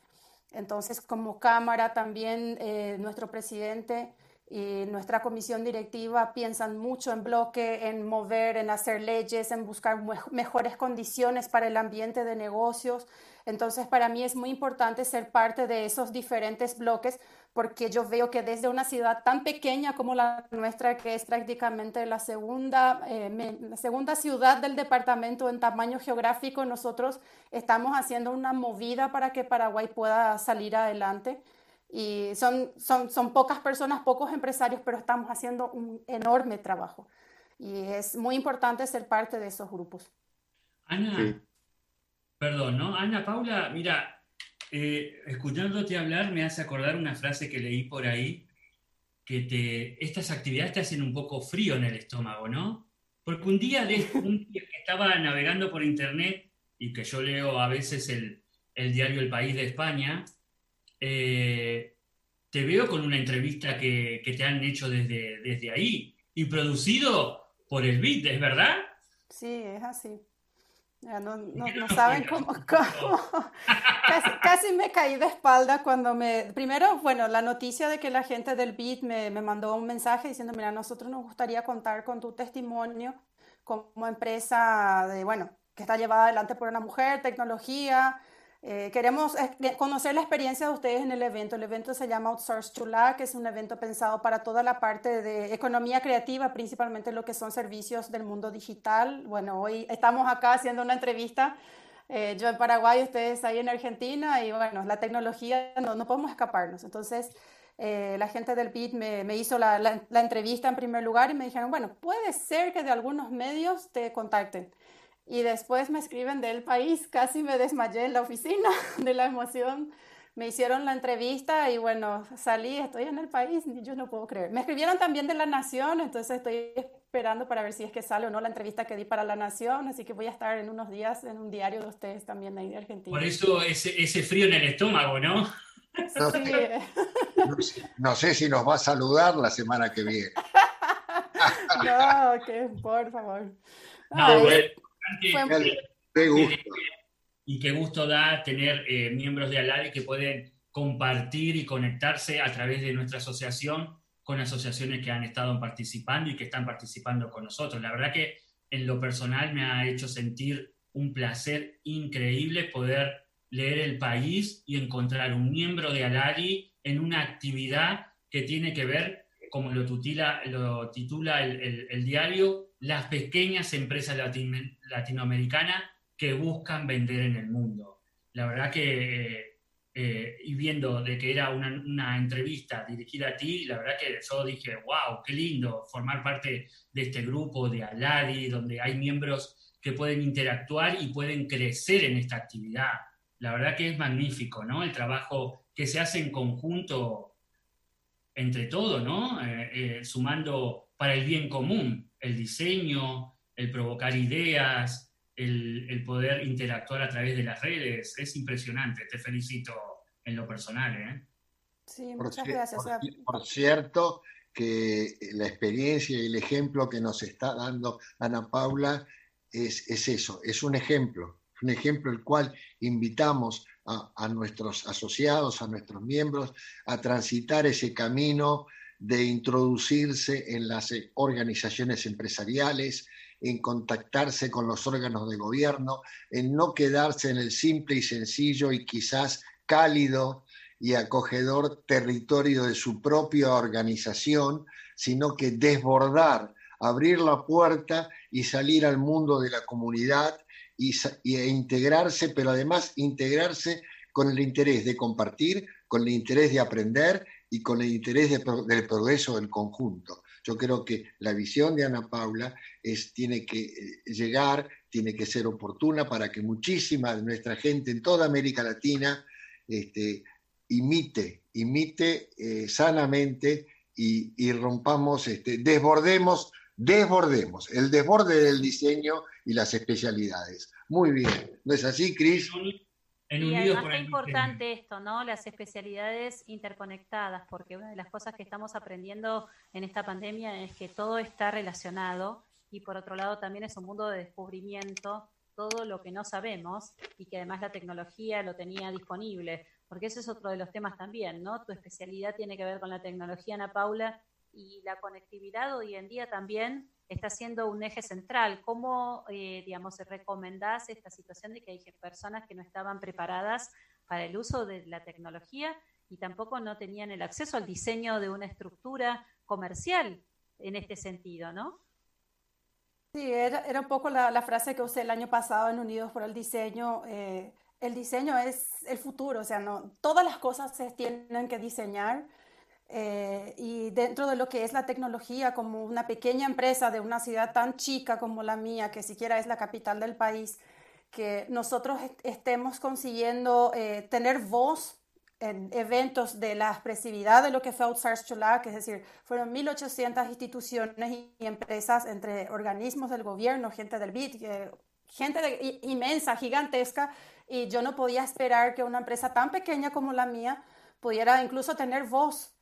Speaker 6: Entonces, como Cámara también eh, nuestro presidente y nuestra comisión directiva piensan mucho en bloque, en mover, en hacer leyes, en buscar mejores condiciones para el ambiente de negocios. Entonces, para mí es muy importante ser parte de esos diferentes bloques porque yo veo que desde una ciudad tan pequeña como la nuestra, que es prácticamente la segunda, eh, la segunda ciudad del departamento en tamaño geográfico, nosotros estamos haciendo una movida para que Paraguay pueda salir adelante. Y son, son, son pocas personas, pocos empresarios, pero estamos haciendo un enorme trabajo. Y es muy importante ser parte de esos grupos.
Speaker 4: Ana, perdón, ¿no? Ana Paula, mira, eh, escuchándote hablar me hace acordar una frase que leí por ahí, que te, estas actividades te hacen un poco frío en el estómago, ¿no? Porque un día, que estaba navegando por internet y que yo leo a veces el, diario El País de España, eh, te veo con una entrevista que, te han hecho desde, desde ahí y producido por el BIT, ¿es verdad?
Speaker 6: Sí, es así. no, no, saben cómo, casi, me caí de espalda cuando me... Primero, bueno, la noticia de que la gente del BIT me, me mandó un mensaje diciendo, mira, nosotros nos gustaría contar con tu testimonio como empresa de, bueno, que está llevada adelante por una mujer, tecnología, eh, queremos eh, conocer la experiencia de ustedes en el evento. El evento se llama Outsource Chula, que es un evento pensado para toda la parte de economía creativa, principalmente lo que son servicios del mundo digital. Bueno, hoy estamos acá haciendo una entrevista, eh, yo en Paraguay, ustedes ahí en Argentina, y bueno, la tecnología no, no podemos escaparnos. Entonces, la gente del BIT me, me hizo la, la, la entrevista en primer lugar y me dijeron, bueno, puede ser que de algunos medios te contacten. Y después me escriben del país, casi me desmayé en la oficina de la emoción. Me hicieron la entrevista y bueno, salí, estoy en el país, yo no puedo creer. Me escribieron también de La Nación, entonces estoy esperando para ver si es que sale o no la entrevista que di para La Nación, así que voy a estar en unos días en un diario de ustedes también ahí de Argentina.
Speaker 4: Por eso ese, ese frío en el estómago, ¿no?
Speaker 3: No, sí. no, sé si nos va a saludar la semana que viene.
Speaker 6: no, que por favor.
Speaker 4: No, y qué gusto da tener eh, miembros de ALADI que pueden compartir y conectarse a través de nuestra asociación con asociaciones que han estado participando y que están participando con nosotros. La verdad que en lo personal me ha hecho sentir un placer increíble poder leer el país y encontrar un miembro de ALADI en una actividad que tiene que ver, como lo, tutila, lo titula el, el diario, las pequeñas empresas latinoamericanas que buscan vender en el mundo. La verdad que, eh, y viendo de que era una, entrevista dirigida a ti, la verdad que yo dije, wow, qué lindo formar parte de este grupo de Aladi, donde hay miembros que pueden interactuar y pueden crecer en esta actividad. La verdad que es magnífico, ¿no? El trabajo que se hace en conjunto entre todos, ¿no? Eh, eh, sumando para el bien común el diseño, el provocar ideas, el, poder interactuar a través de las redes. Es impresionante, te felicito en lo personal. ¿eh?
Speaker 6: Sí, muchas gracias.
Speaker 3: Por, cierto, que la experiencia y el ejemplo que nos está dando Ana Paula es, es eso, es un ejemplo, un ejemplo el cual invitamos a, a, nuestros asociados, a nuestros miembros, a transitar ese camino de introducirse en las eh, organizaciones empresariales, en contactarse con los órganos de gobierno, en no quedarse en el simple y sencillo y quizás cálido y acogedor territorio de su propia organización, sino que desbordar, abrir la puerta y salir al mundo de la comunidad y, e integrarse, pero además integrarse con el interés de compartir, con el interés de aprender y con el interés del progreso del conjunto. Yo creo que la visión de Ana Paula es, tiene que eh, llegar, tiene que ser oportuna para que muchísima de nuestra gente en toda América Latina este, imite, imite eh, sanamente y, rompamos, este, desbordemos, desbordemos el desborde del diseño y las especialidades. Muy bien, ¿no es así, Cris?
Speaker 5: Y además es importante esto, ¿no? Las especialidades interconectadas, porque una de las cosas que estamos aprendiendo en esta pandemia es que todo está relacionado y por otro lado también es un mundo de descubrimiento, todo lo que no sabemos y que además la tecnología lo tenía disponible, porque ese es otro de los temas también, ¿no? Tu especialidad tiene que ver con la tecnología, Ana Paula, y la conectividad hoy en día también está siendo un eje central. ¿Cómo, eh, digamos, recomendás esta situación de que hay personas que no estaban preparadas para el uso de la tecnología y tampoco no tenían el acceso al diseño de una estructura comercial en este sentido, ¿no?
Speaker 6: Sí, era, era un poco la, la, frase que usé el año pasado en Unidos por el Diseño. Eh, el diseño es el futuro, o sea, no, todas las cosas se tienen que diseñar eh, y dentro de lo que es la tecnología, como una pequeña empresa de una ciudad tan chica como la mía, que siquiera es la capital del país, que nosotros estemos consiguiendo eh, tener voz en eventos de la expresividad de lo que fue Outsource Chulac, es decir, fueron 1.800 instituciones y empresas entre organismos del gobierno, gente del BIT, eh, gente inmensa, gigantesca, y yo no podía esperar que una empresa tan pequeña como la mía pudiera incluso tener voz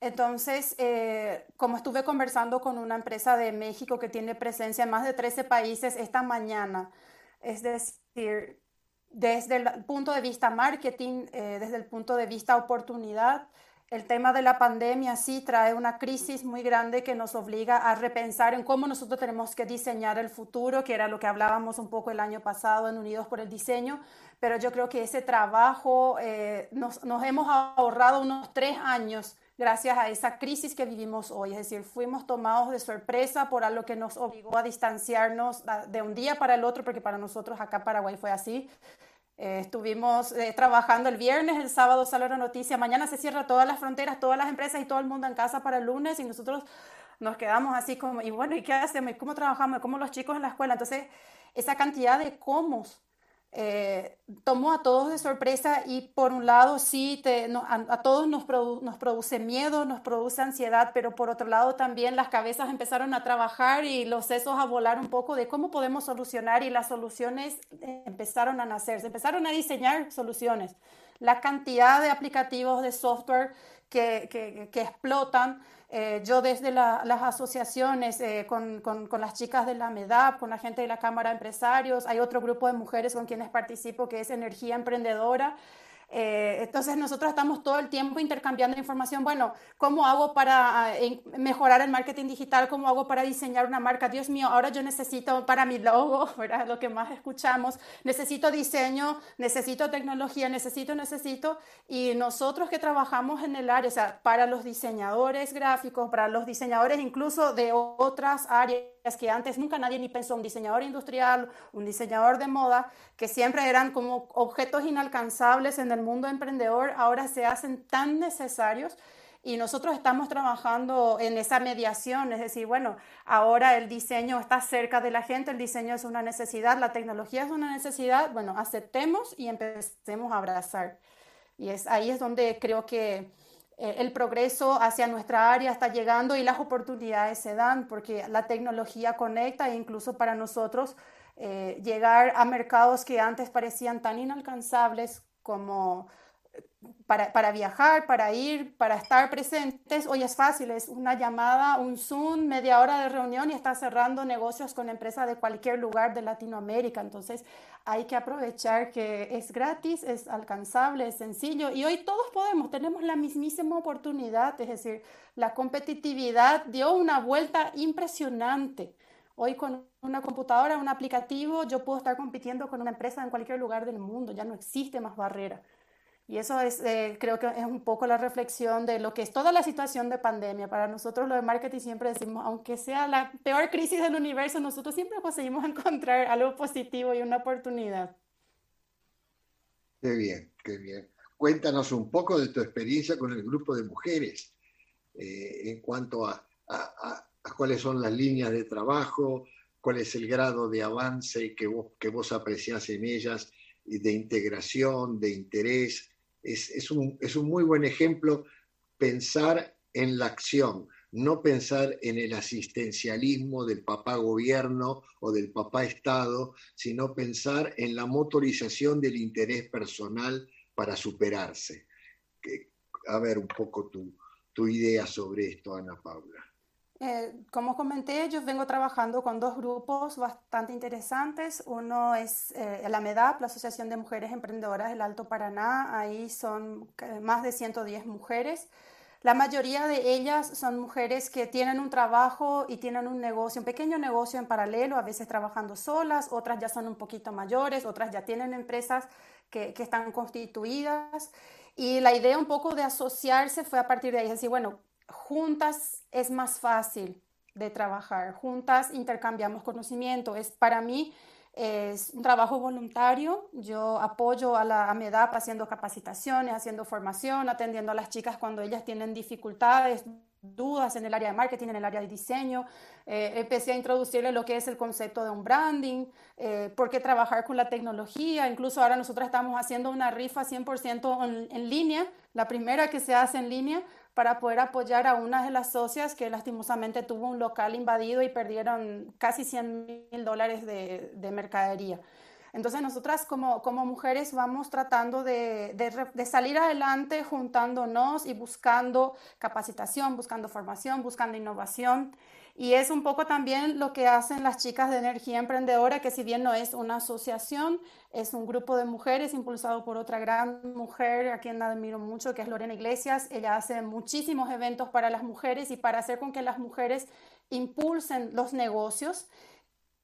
Speaker 6: entonces, eh, como estuve conversando con una empresa de México que tiene presencia en más de 13 países esta mañana, Es decir, desde el punto de vista marketing, eh, desde el punto de vista oportunidad, el tema de la pandemia sí trae una crisis muy grande que nos obliga a repensar en cómo nosotros tenemos que diseñar el futuro, que era lo que hablábamos un poco el año pasado en Unidos por el Diseño, pero yo creo que ese trabajo eh, nos, nos, hemos ahorrado unos tres años gracias a esa crisis que vivimos hoy. Es decir, fuimos tomados de sorpresa por algo que nos obligó a distanciarnos de un día para el otro, porque para nosotros acá Paraguay fue así. Eh, estuvimos eh, trabajando el viernes, el sábado salió la noticia, mañana se cierra todas las fronteras, todas las empresas y todo el mundo en casa para el lunes y nosotros nos quedamos así como, y bueno, ¿y qué hacemos? ¿Y cómo trabajamos? ¿Cómo los chicos en la escuela? Entonces, esa cantidad de cómo eh, tomó a todos de sorpresa y por un lado sí, te, a, todos nos, produce miedo, nos produce ansiedad, pero por otro lado también las cabezas empezaron a trabajar y los sesos a volar un poco de cómo podemos solucionar y las soluciones eh, empezaron a nacer, se empezaron a diseñar soluciones. La cantidad de aplicativos de software que, que explotan eh, yo desde las asociaciones, eh, con, con, con, las chicas de la MEDAP, con la gente de la Cámara de Empresarios, hay otro grupo de mujeres con quienes participo que es Energía Emprendedora, eh, entonces nosotros estamos todo el tiempo intercambiando información. Bueno, ¿cómo hago para eh, mejorar el marketing digital? ¿Cómo hago para diseñar una marca? Dios mío, ahora yo necesito para mi logo, ¿verdad? Lo que más escuchamos, necesito diseño, necesito tecnología, necesito, necesito. Y nosotros que trabajamos en el área, o sea, para los diseñadores gráficos, para los diseñadores incluso de otras áreas, que antes nunca nadie ni pensó, un diseñador industrial, un diseñador de moda, que siempre eran como objetos inalcanzables en el mundo emprendedor, ahora se hacen tan necesarios y nosotros estamos trabajando en esa mediación, es decir, bueno, ahora el diseño está cerca de la gente, el diseño es una necesidad, la tecnología es una necesidad, bueno, aceptemos y empecemos a abrazar. Y es ahí es donde creo que eh, el progreso hacia nuestra área está llegando y las oportunidades se dan porque la tecnología conecta e incluso para nosotros eh, llegar a mercados que antes parecían tan inalcanzables como para, para, viajar, para ir, para estar presentes, hoy es fácil, es una llamada, un Zoom, media hora de reunión y está cerrando negocios con empresas de cualquier lugar de Latinoamérica. Entonces hay que aprovechar que es gratis, es alcanzable, es sencillo y hoy todos podemos, tenemos la mismísima oportunidad, es decir, la competitividad dio una vuelta impresionante. Hoy con una computadora, un aplicativo, yo puedo estar compitiendo con una empresa en cualquier lugar del mundo, ya no existe más barrera. Y eso es, eh, creo que es un poco la reflexión de lo que es toda la situación de pandemia. Para nosotros lo de marketing siempre decimos, aunque sea la peor crisis del universo, nosotros siempre conseguimos encontrar algo positivo y una oportunidad.
Speaker 3: Qué bien, qué bien. Cuéntanos un poco de tu experiencia con el grupo de mujeres eh, en cuanto a, a, a, cuáles son las líneas de trabajo, cuál es el grado de avance que vos, que vos apreciás en ellas, de integración, de interés, es, un, muy buen ejemplo pensar en la acción, no pensar en el asistencialismo del papá gobierno o del papá Estado, sino pensar en la motorización del interés personal para superarse. A ver un poco tu, tu idea sobre esto, Ana Paula.
Speaker 6: Eh, como comenté, yo vengo trabajando con dos grupos bastante interesantes. Uno es eh, la MEDAP, la Asociación de Mujeres Emprendedoras del Alto Paraná. Ahí son eh, más de 110 mujeres. La mayoría de ellas son mujeres que tienen un trabajo y tienen un negocio, un pequeño negocio en paralelo, a veces trabajando solas, otras ya son un poquito mayores, otras ya tienen empresas que, están constituidas. Y la idea un poco de asociarse fue a partir de ahí, es decir, bueno, juntas es más fácil de trabajar, juntas intercambiamos conocimiento. Es para mí es un trabajo voluntario. Yo apoyo a la MEDAP haciendo capacitaciones, haciendo formación, atendiendo a las chicas cuando ellas tienen dificultades, dudas en el área de marketing, en el área de diseño. Eh, empecé a introducirle lo que es el concepto de un branding, eh, por qué trabajar con la tecnología. Incluso ahora nosotros estamos haciendo una rifa 100% en, en línea, la primera que se hace en línea para poder apoyar a una de las socias que lastimosamente tuvo un local invadido y perdieron casi 100 mil dólares de, de, mercadería. Entonces nosotras como, como mujeres vamos tratando de, de, de, salir adelante juntándonos y buscando capacitación, buscando formación, buscando innovación. Y es un poco también lo que hacen las chicas de energía emprendedora, que si bien no es una asociación, es un grupo de mujeres impulsado por otra gran mujer a quien admiro mucho, que es Lorena Iglesias. Ella hace muchísimos eventos para las mujeres y para hacer con que las mujeres impulsen los negocios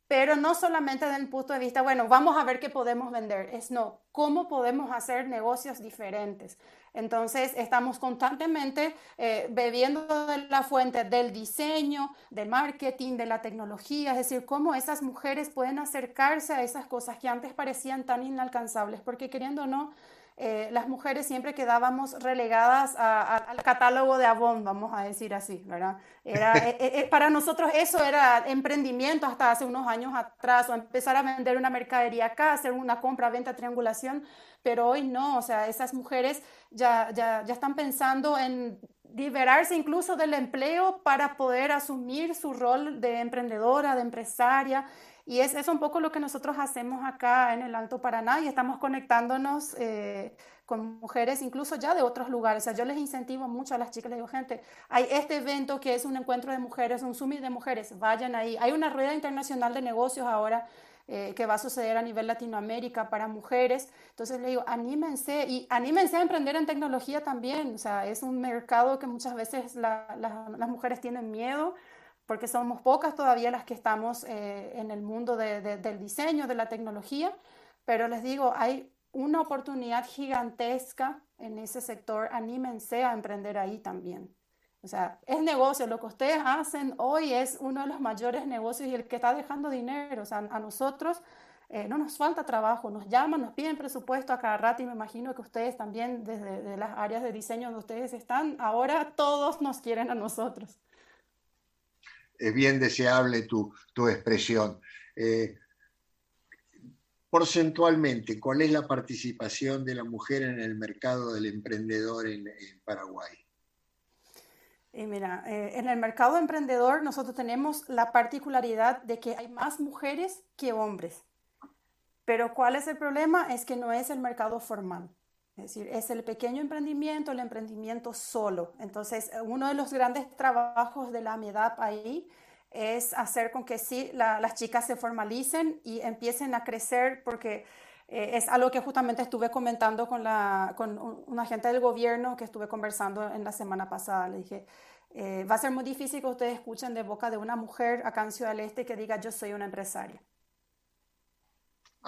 Speaker 6: pero no solamente desde el punto de vista, bueno, vamos a ver qué podemos vender, es no, cómo podemos hacer negocios diferentes. Entonces, estamos constantemente eh, bebiendo de la fuente del diseño, del marketing, de la tecnología, es decir, cómo esas mujeres pueden acercarse a esas cosas que antes parecían tan inalcanzables, porque queriendo o no, eh, las mujeres siempre quedábamos relegadas al catálogo de Avon, vamos a decir así, ¿verdad? Era, eh, eh, para nosotros eso era emprendimiento hasta hace unos años atrás, o empezar a vender una mercadería acá, hacer una compra, venta, triangulación, pero hoy no, o sea, esas mujeres ya, ya, ya están pensando en liberarse incluso del empleo para poder asumir su rol de emprendedora, de empresaria. Y es, es un poco lo que nosotros hacemos acá en el Alto Paraná y estamos conectándonos eh, con mujeres incluso ya de otros lugares. O sea, yo les incentivo mucho a las chicas, les digo, gente, hay este evento que es un encuentro de mujeres, un summit de mujeres, vayan ahí. Hay una rueda internacional de negocios ahora eh, que va a suceder a nivel Latinoamérica para mujeres. Entonces le digo, anímense y anímense a emprender en tecnología también. O sea, es un mercado que muchas veces las mujeres tienen miedo porque somos pocas todavía las que estamos eh, en el mundo del diseño, de la tecnología, pero les digo, hay una oportunidad gigantesca en ese sector, anímense a emprender ahí también. O sea, es negocio, lo que ustedes hacen hoy es uno de los mayores negocios y el que está dejando dinero. O sea, a nosotros eh, no nos falta trabajo, nos llaman, nos piden presupuesto a cada rato y me imagino que ustedes también desde las áreas de diseño donde ustedes están, ahora todos nos quieren a nosotros
Speaker 3: es bien deseable tu, expresión. Eh, porcentualmente, ¿cuál es la participación de la mujer en el mercado del emprendedor en, Paraguay?
Speaker 6: mira, eh, en el mercado emprendedor nosotros tenemos la particularidad de que hay más mujeres que hombres. Pero ¿cuál es el problema? Es que no es el mercado formal. Es decir, es el pequeño emprendimiento, el emprendimiento solo. Entonces, uno de los grandes trabajos de la MEDAP ahí es hacer con que sí las chicas se formalicen y empiecen a crecer porque eh, es algo que justamente estuve comentando con, la, con agente del gobierno que estuve conversando en la semana pasada. Le dije, eh, va a ser muy difícil que ustedes escuchen de boca de una mujer acá en Ciudad del Este que diga yo soy una empresaria.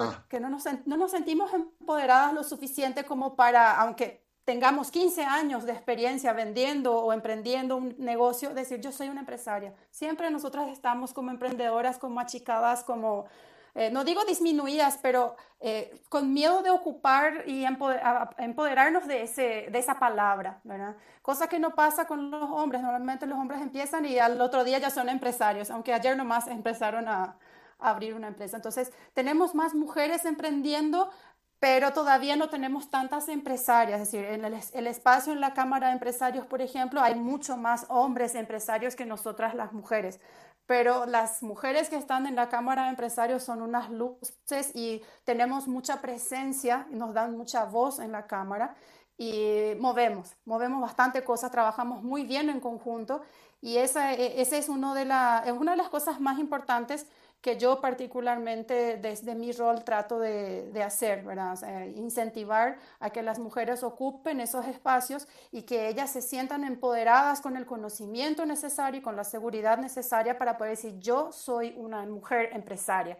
Speaker 6: Ah. Que no nos, no nos sentimos empoderadas lo suficiente como para, aunque tengamos 15 años de experiencia vendiendo o emprendiendo un negocio, decir yo soy una empresaria. Siempre nosotras estamos como emprendedoras, como achicadas, como, eh, no digo disminuidas, pero eh, con miedo de ocupar y empoderarnos de, ese, de esa palabra, ¿verdad? Cosa que no pasa con los hombres. Normalmente los hombres empiezan y al otro día ya son empresarios, aunque ayer nomás empezaron a, abrir una empresa. Entonces, tenemos más mujeres emprendiendo, pero todavía no tenemos tantas empresarias. Es decir, en el, espacio en la Cámara de Empresarios, por ejemplo, hay mucho más hombres empresarios que nosotras las mujeres. Pero las mujeres que están en la Cámara de Empresarios son unas luces y tenemos mucha presencia y nos dan mucha voz en la Cámara y movemos, movemos bastante cosas, trabajamos muy bien en conjunto y esa, e, esa es, uno de la, es una de las cosas más importantes que yo particularmente desde mi rol trato de, hacer, ¿verdad? incentivar a que las mujeres ocupen esos espacios y que ellas se sientan empoderadas con el conocimiento necesario y con la seguridad necesaria para poder decir, yo soy una mujer empresaria.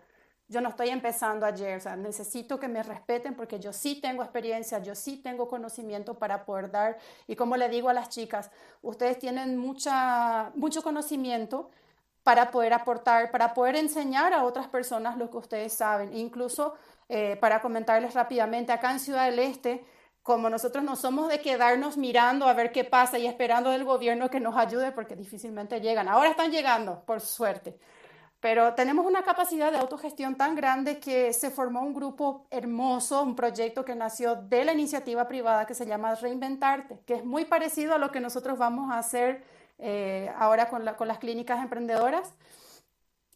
Speaker 6: Yo no estoy empezando ayer, o sea, necesito que me respeten porque yo sí tengo experiencia, yo sí tengo conocimiento para poder dar. Y como le digo a las chicas, ustedes tienen mucha, mucho conocimiento, para poder aportar, para poder enseñar a otras personas lo que ustedes saben. Incluso eh, para comentarles rápidamente, acá en Ciudad del Este, como nosotros no somos de quedarnos mirando a ver qué pasa y esperando del gobierno que nos ayude, porque difícilmente llegan. Ahora están llegando, por suerte. Pero tenemos una capacidad de autogestión tan grande que se formó un grupo hermoso, un proyecto que nació de la iniciativa privada que se llama Reinventarte, que es muy parecido a lo que nosotros vamos a hacer eh, ahora con, las clínicas emprendedoras.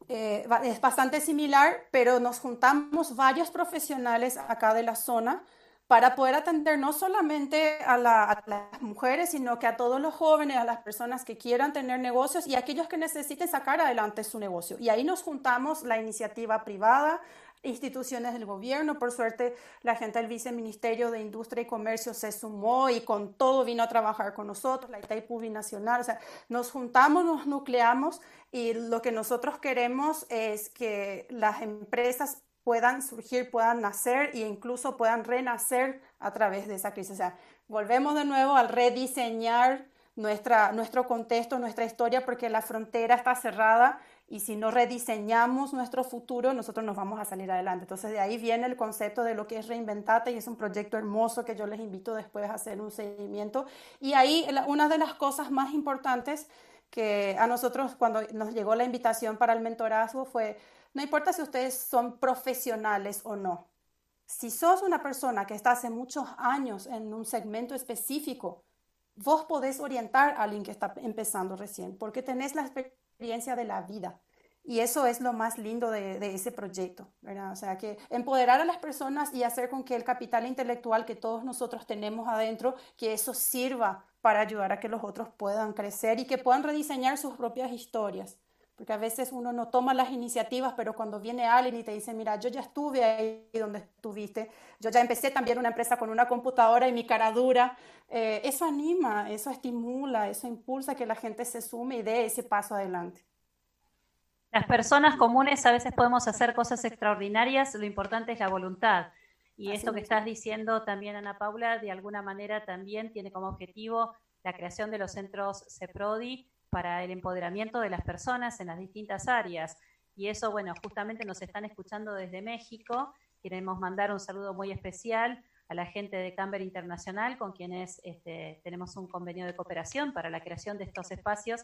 Speaker 6: Eh, es bastante similar, pero nos juntamos varios profesionales acá de la zona para poder atender no solamente a, las mujeres, sino que a todos los jóvenes, a las personas que quieran tener negocios y a aquellos que necesiten sacar adelante su negocio. Y ahí nos juntamos la iniciativa privada, instituciones del gobierno. Por suerte, la gente del Viceministerio de Industria y Comercio se sumó y con todo vino a trabajar con nosotros, la Itaipu Binacional. O sea, nos juntamos, nos nucleamos y lo que nosotros queremos es que las empresas puedan surgir, puedan nacer e incluso puedan renacer a través de esa crisis. O sea, volvemos de nuevo al rediseñar nuestra, nuestro contexto, nuestra historia, porque la frontera está cerrada y si no rediseñamos nuestro futuro, nosotros nos vamos a salir adelante. Entonces de ahí viene el concepto de lo que es Reinventate y es un proyecto hermoso que yo les invito después a hacer un seguimiento. Y ahí una de las cosas más importantes que a nosotros cuando nos llegó la invitación para el mentorazgo fue, no importa si ustedes son profesionales o no, si sos una persona que está hace muchos años en un segmento específico, vos podés orientar a alguien que está empezando recién, porque tenés la experiencia experiencia de la vida. Y eso es lo más lindo de, ese proyecto, ¿verdad? O sea, que empoderar a las personas y hacer con que el capital intelectual que todos nosotros tenemos adentro, que eso sirva para ayudar a que los otros puedan crecer y que puedan rediseñar sus propias historias. Porque a veces uno no toma las iniciativas, pero cuando viene alguien y te dice, mira, yo ya estuve ahí donde estuviste, yo ya empecé también una empresa con una computadora y mi cara dura, eh, eso anima, eso estimula, eso impulsa que la gente se sume y dé ese paso adelante.
Speaker 5: Las personas comunes a veces podemos hacer cosas extraordinarias, lo importante es la voluntad. Y esto que estás diciendo también, Ana Paula, de alguna manera también tiene como objetivo la creación de los centros CEPRODI para el empoderamiento de las personas en las distintas áreas. Y eso, bueno, justamente nos están escuchando desde México. Queremos mandar un saludo muy especial a la gente de Camber Internacional, con quienes este, tenemos un convenio de cooperación para la creación de estos espacios,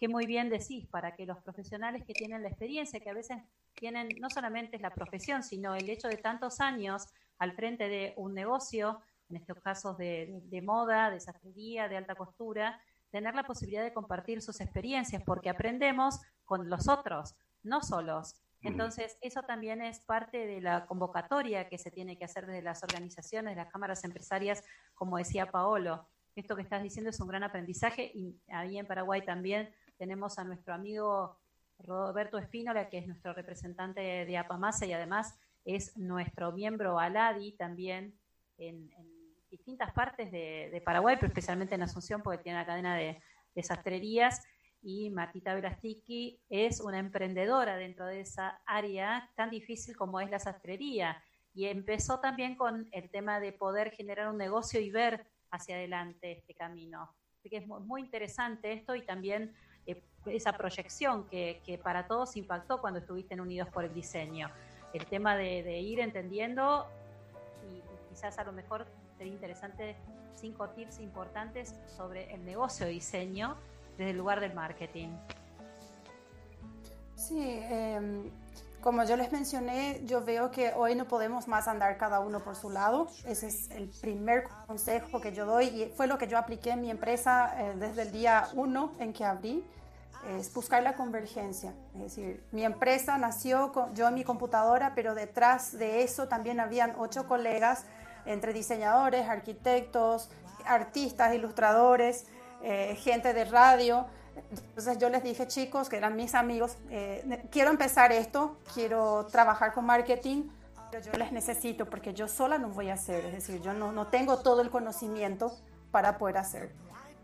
Speaker 5: que muy bien decís, para que los profesionales que tienen la experiencia, que a veces tienen no solamente la profesión, sino el hecho de tantos años al frente de un negocio, en estos casos de, de moda, de sastrería, de alta costura, tener la posibilidad de compartir sus experiencias, porque aprendemos con los otros, no solos. Entonces, eso también es parte de la convocatoria que se tiene que hacer desde las organizaciones, las cámaras empresarias, como decía Paolo. Esto que estás diciendo es un gran aprendizaje y ahí en Paraguay también tenemos a nuestro amigo Roberto Espínola, que es nuestro representante de APAMASA y además es nuestro miembro ALADI también en, en distintas partes de, Paraguay, pero especialmente en Asunción, porque tiene la cadena de, de sastrerías. Y Martita Verastiki es una emprendedora dentro de esa área tan difícil como es la sastrería. Y empezó también con el tema de poder generar un negocio y ver hacia adelante este camino. Así que es muy, interesante esto y también eh, esa proyección que, que, para todos impactó cuando estuviste en Unidos por el Diseño. El tema de, de ir entendiendo y quizás a lo mejor sería interesante cinco tips importantes sobre el negocio de diseño desde el lugar del marketing.
Speaker 6: Sí, em, como yo les mencioné, yo veo que hoy no podemos más andar cada uno por su lado. Ese es el primer consejo que yo doy y fue lo que yo apliqué en mi empresa eh, desde el día uno en que abrí es buscar la convergencia. Es decir, mi empresa nació con, yo en mi computadora, pero detrás de eso también habían ocho colegas entre diseñadores, arquitectos, artistas, ilustradores, eh, gente de radio. Entonces yo les dije, chicos, que eran mis amigos, eh, quiero empezar esto, quiero trabajar con marketing, pero yo les necesito porque yo sola no voy a hacer, es decir, yo no, no tengo todo el conocimiento para poder hacer.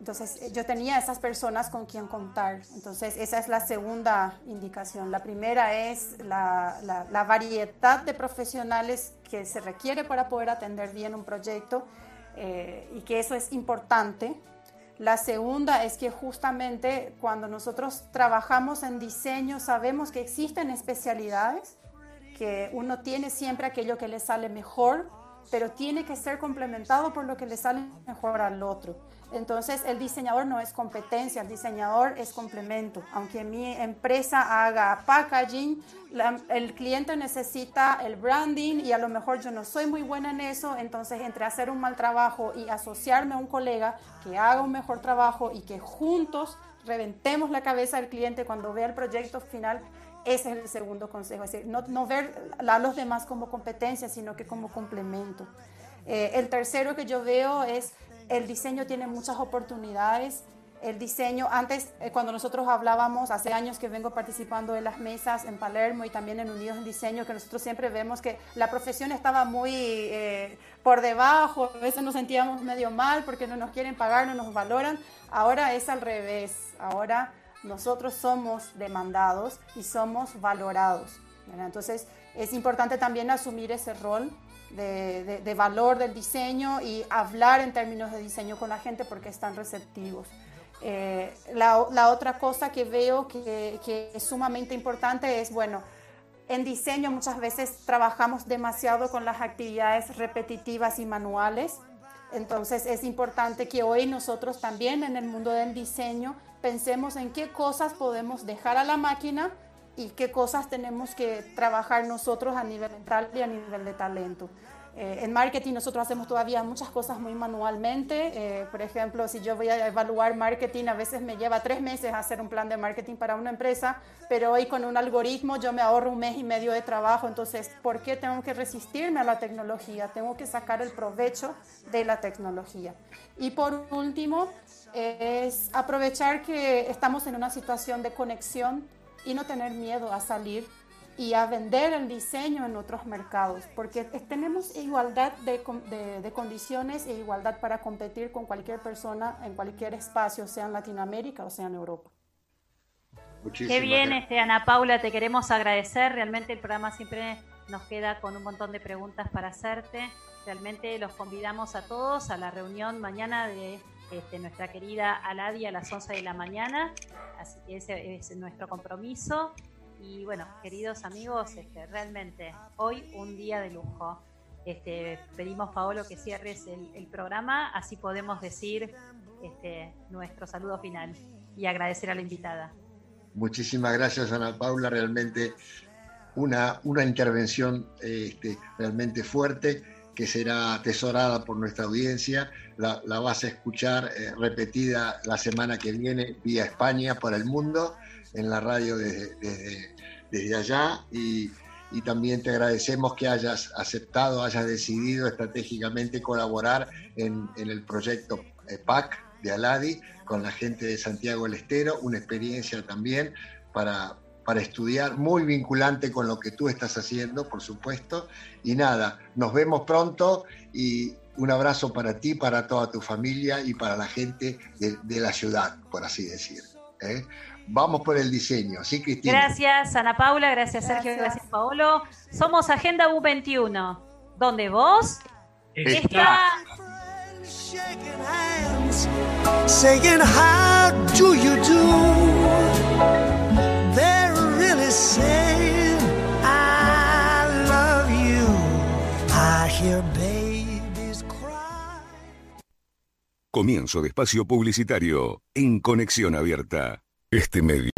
Speaker 6: Entonces eh, yo tenía esas personas con quien contar. Entonces esa es la segunda indicación. La primera es la, la, variedad de profesionales que se requiere para poder atender bien un proyecto eh, y que eso es importante. La segunda es que justamente cuando nosotros trabajamos en diseño sabemos que existen especialidades, que uno tiene siempre aquello que le sale mejor, pero tiene que ser complementado por lo que le sale mejor al otro. Entonces, el diseñador no es competencia, el diseñador es complemento. Aunque mi empresa haga packaging, el cliente necesita el branding y a lo mejor yo no soy muy buena en eso, entonces entre hacer un mal trabajo y asociarme a un colega que haga un mejor trabajo y que juntos reventemos la cabeza del cliente cuando vea el proyecto final, ese es el segundo consejo, es decir, no, no ver a los demás como competencia, sino que como complemento. Eh, el tercero que yo veo es el diseño tiene muchas oportunidades. El diseño, antes eh, cuando nosotros hablábamos, hace años que vengo participando en las mesas en Palermo y también en Unidos en Diseño, que nosotros siempre vemos que la profesión estaba muy eh, por debajo, a veces nos sentíamos medio mal porque no nos quieren pagar, no nos valoran, ahora es al revés, ahora nosotros somos demandados y somos valorados. Entonces es importante también asumir ese rol de, de, valor del diseño y hablar en términos de diseño con la gente porque están receptivos. Eh, la, otra cosa que veo que, es sumamente importante es, bueno, en diseño muchas veces trabajamos demasiado con las actividades repetitivas y manuales. Entonces es importante que hoy nosotros también en el mundo del diseño pensemos en qué cosas podemos dejar a la máquina y qué cosas tenemos que trabajar nosotros a nivel mental y a nivel de talento. Eh, en marketing nosotros hacemos todavía muchas cosas muy manualmente. Eh, por ejemplo, si yo voy a evaluar marketing, a veces me lleva tres meses hacer un plan de marketing para una empresa, pero hoy con un algoritmo yo me ahorro un mes y medio de trabajo. Entonces, ¿por qué tengo que resistirme a la tecnología? Tengo que sacar el provecho de la tecnología. Y por último, es aprovechar que estamos en una situación de conexión y no tener miedo a salir y a vender el diseño en otros mercados, porque tenemos igualdad de, de, condiciones e igualdad para competir con cualquier persona en cualquier espacio, sea en Latinoamérica o sea en Europa.
Speaker 5: Qué bien, este, Ana Paula, te queremos agradecer. Realmente el programa siempre nos queda con un montón de preguntas para hacerte. Realmente los convidamos a todos a la reunión mañana de este, nuestra querida Aladi a las 11 de la mañana. Así que ese es nuestro compromiso. Y bueno, queridos amigos, este, realmente hoy un día de lujo. Este, pedimos, Paolo, que cierres el, programa, así podemos decir este, nuestro saludo final y agradecer a la invitada.
Speaker 3: Muchísimas gracias, Ana Paula, realmente una, una intervención este, realmente fuerte que será atesorada por nuestra audiencia. La, vas a escuchar eh, repetida la semana que viene vía España por el mundo en la radio desde, desde, allá y, también te agradecemos que hayas aceptado, hayas decidido estratégicamente colaborar en, el proyecto eh, PAC de Aladi con la gente de Santiago del Estero, una experiencia también para, para estudiar, muy vinculante con lo que tú estás haciendo, por supuesto. Y nada, nos vemos pronto y un abrazo para ti, para toda tu familia y para la gente de, la ciudad, por así decir. ¿eh? vamos por el diseño. ¿Sí, Cristina?
Speaker 5: Gracias, Ana Paula, gracias, Sergio, gracias, Paolo. Somos Agenda U21, donde vos está...
Speaker 1: Comienzo de espacio publicitario en Conexión Abierta. Este medio.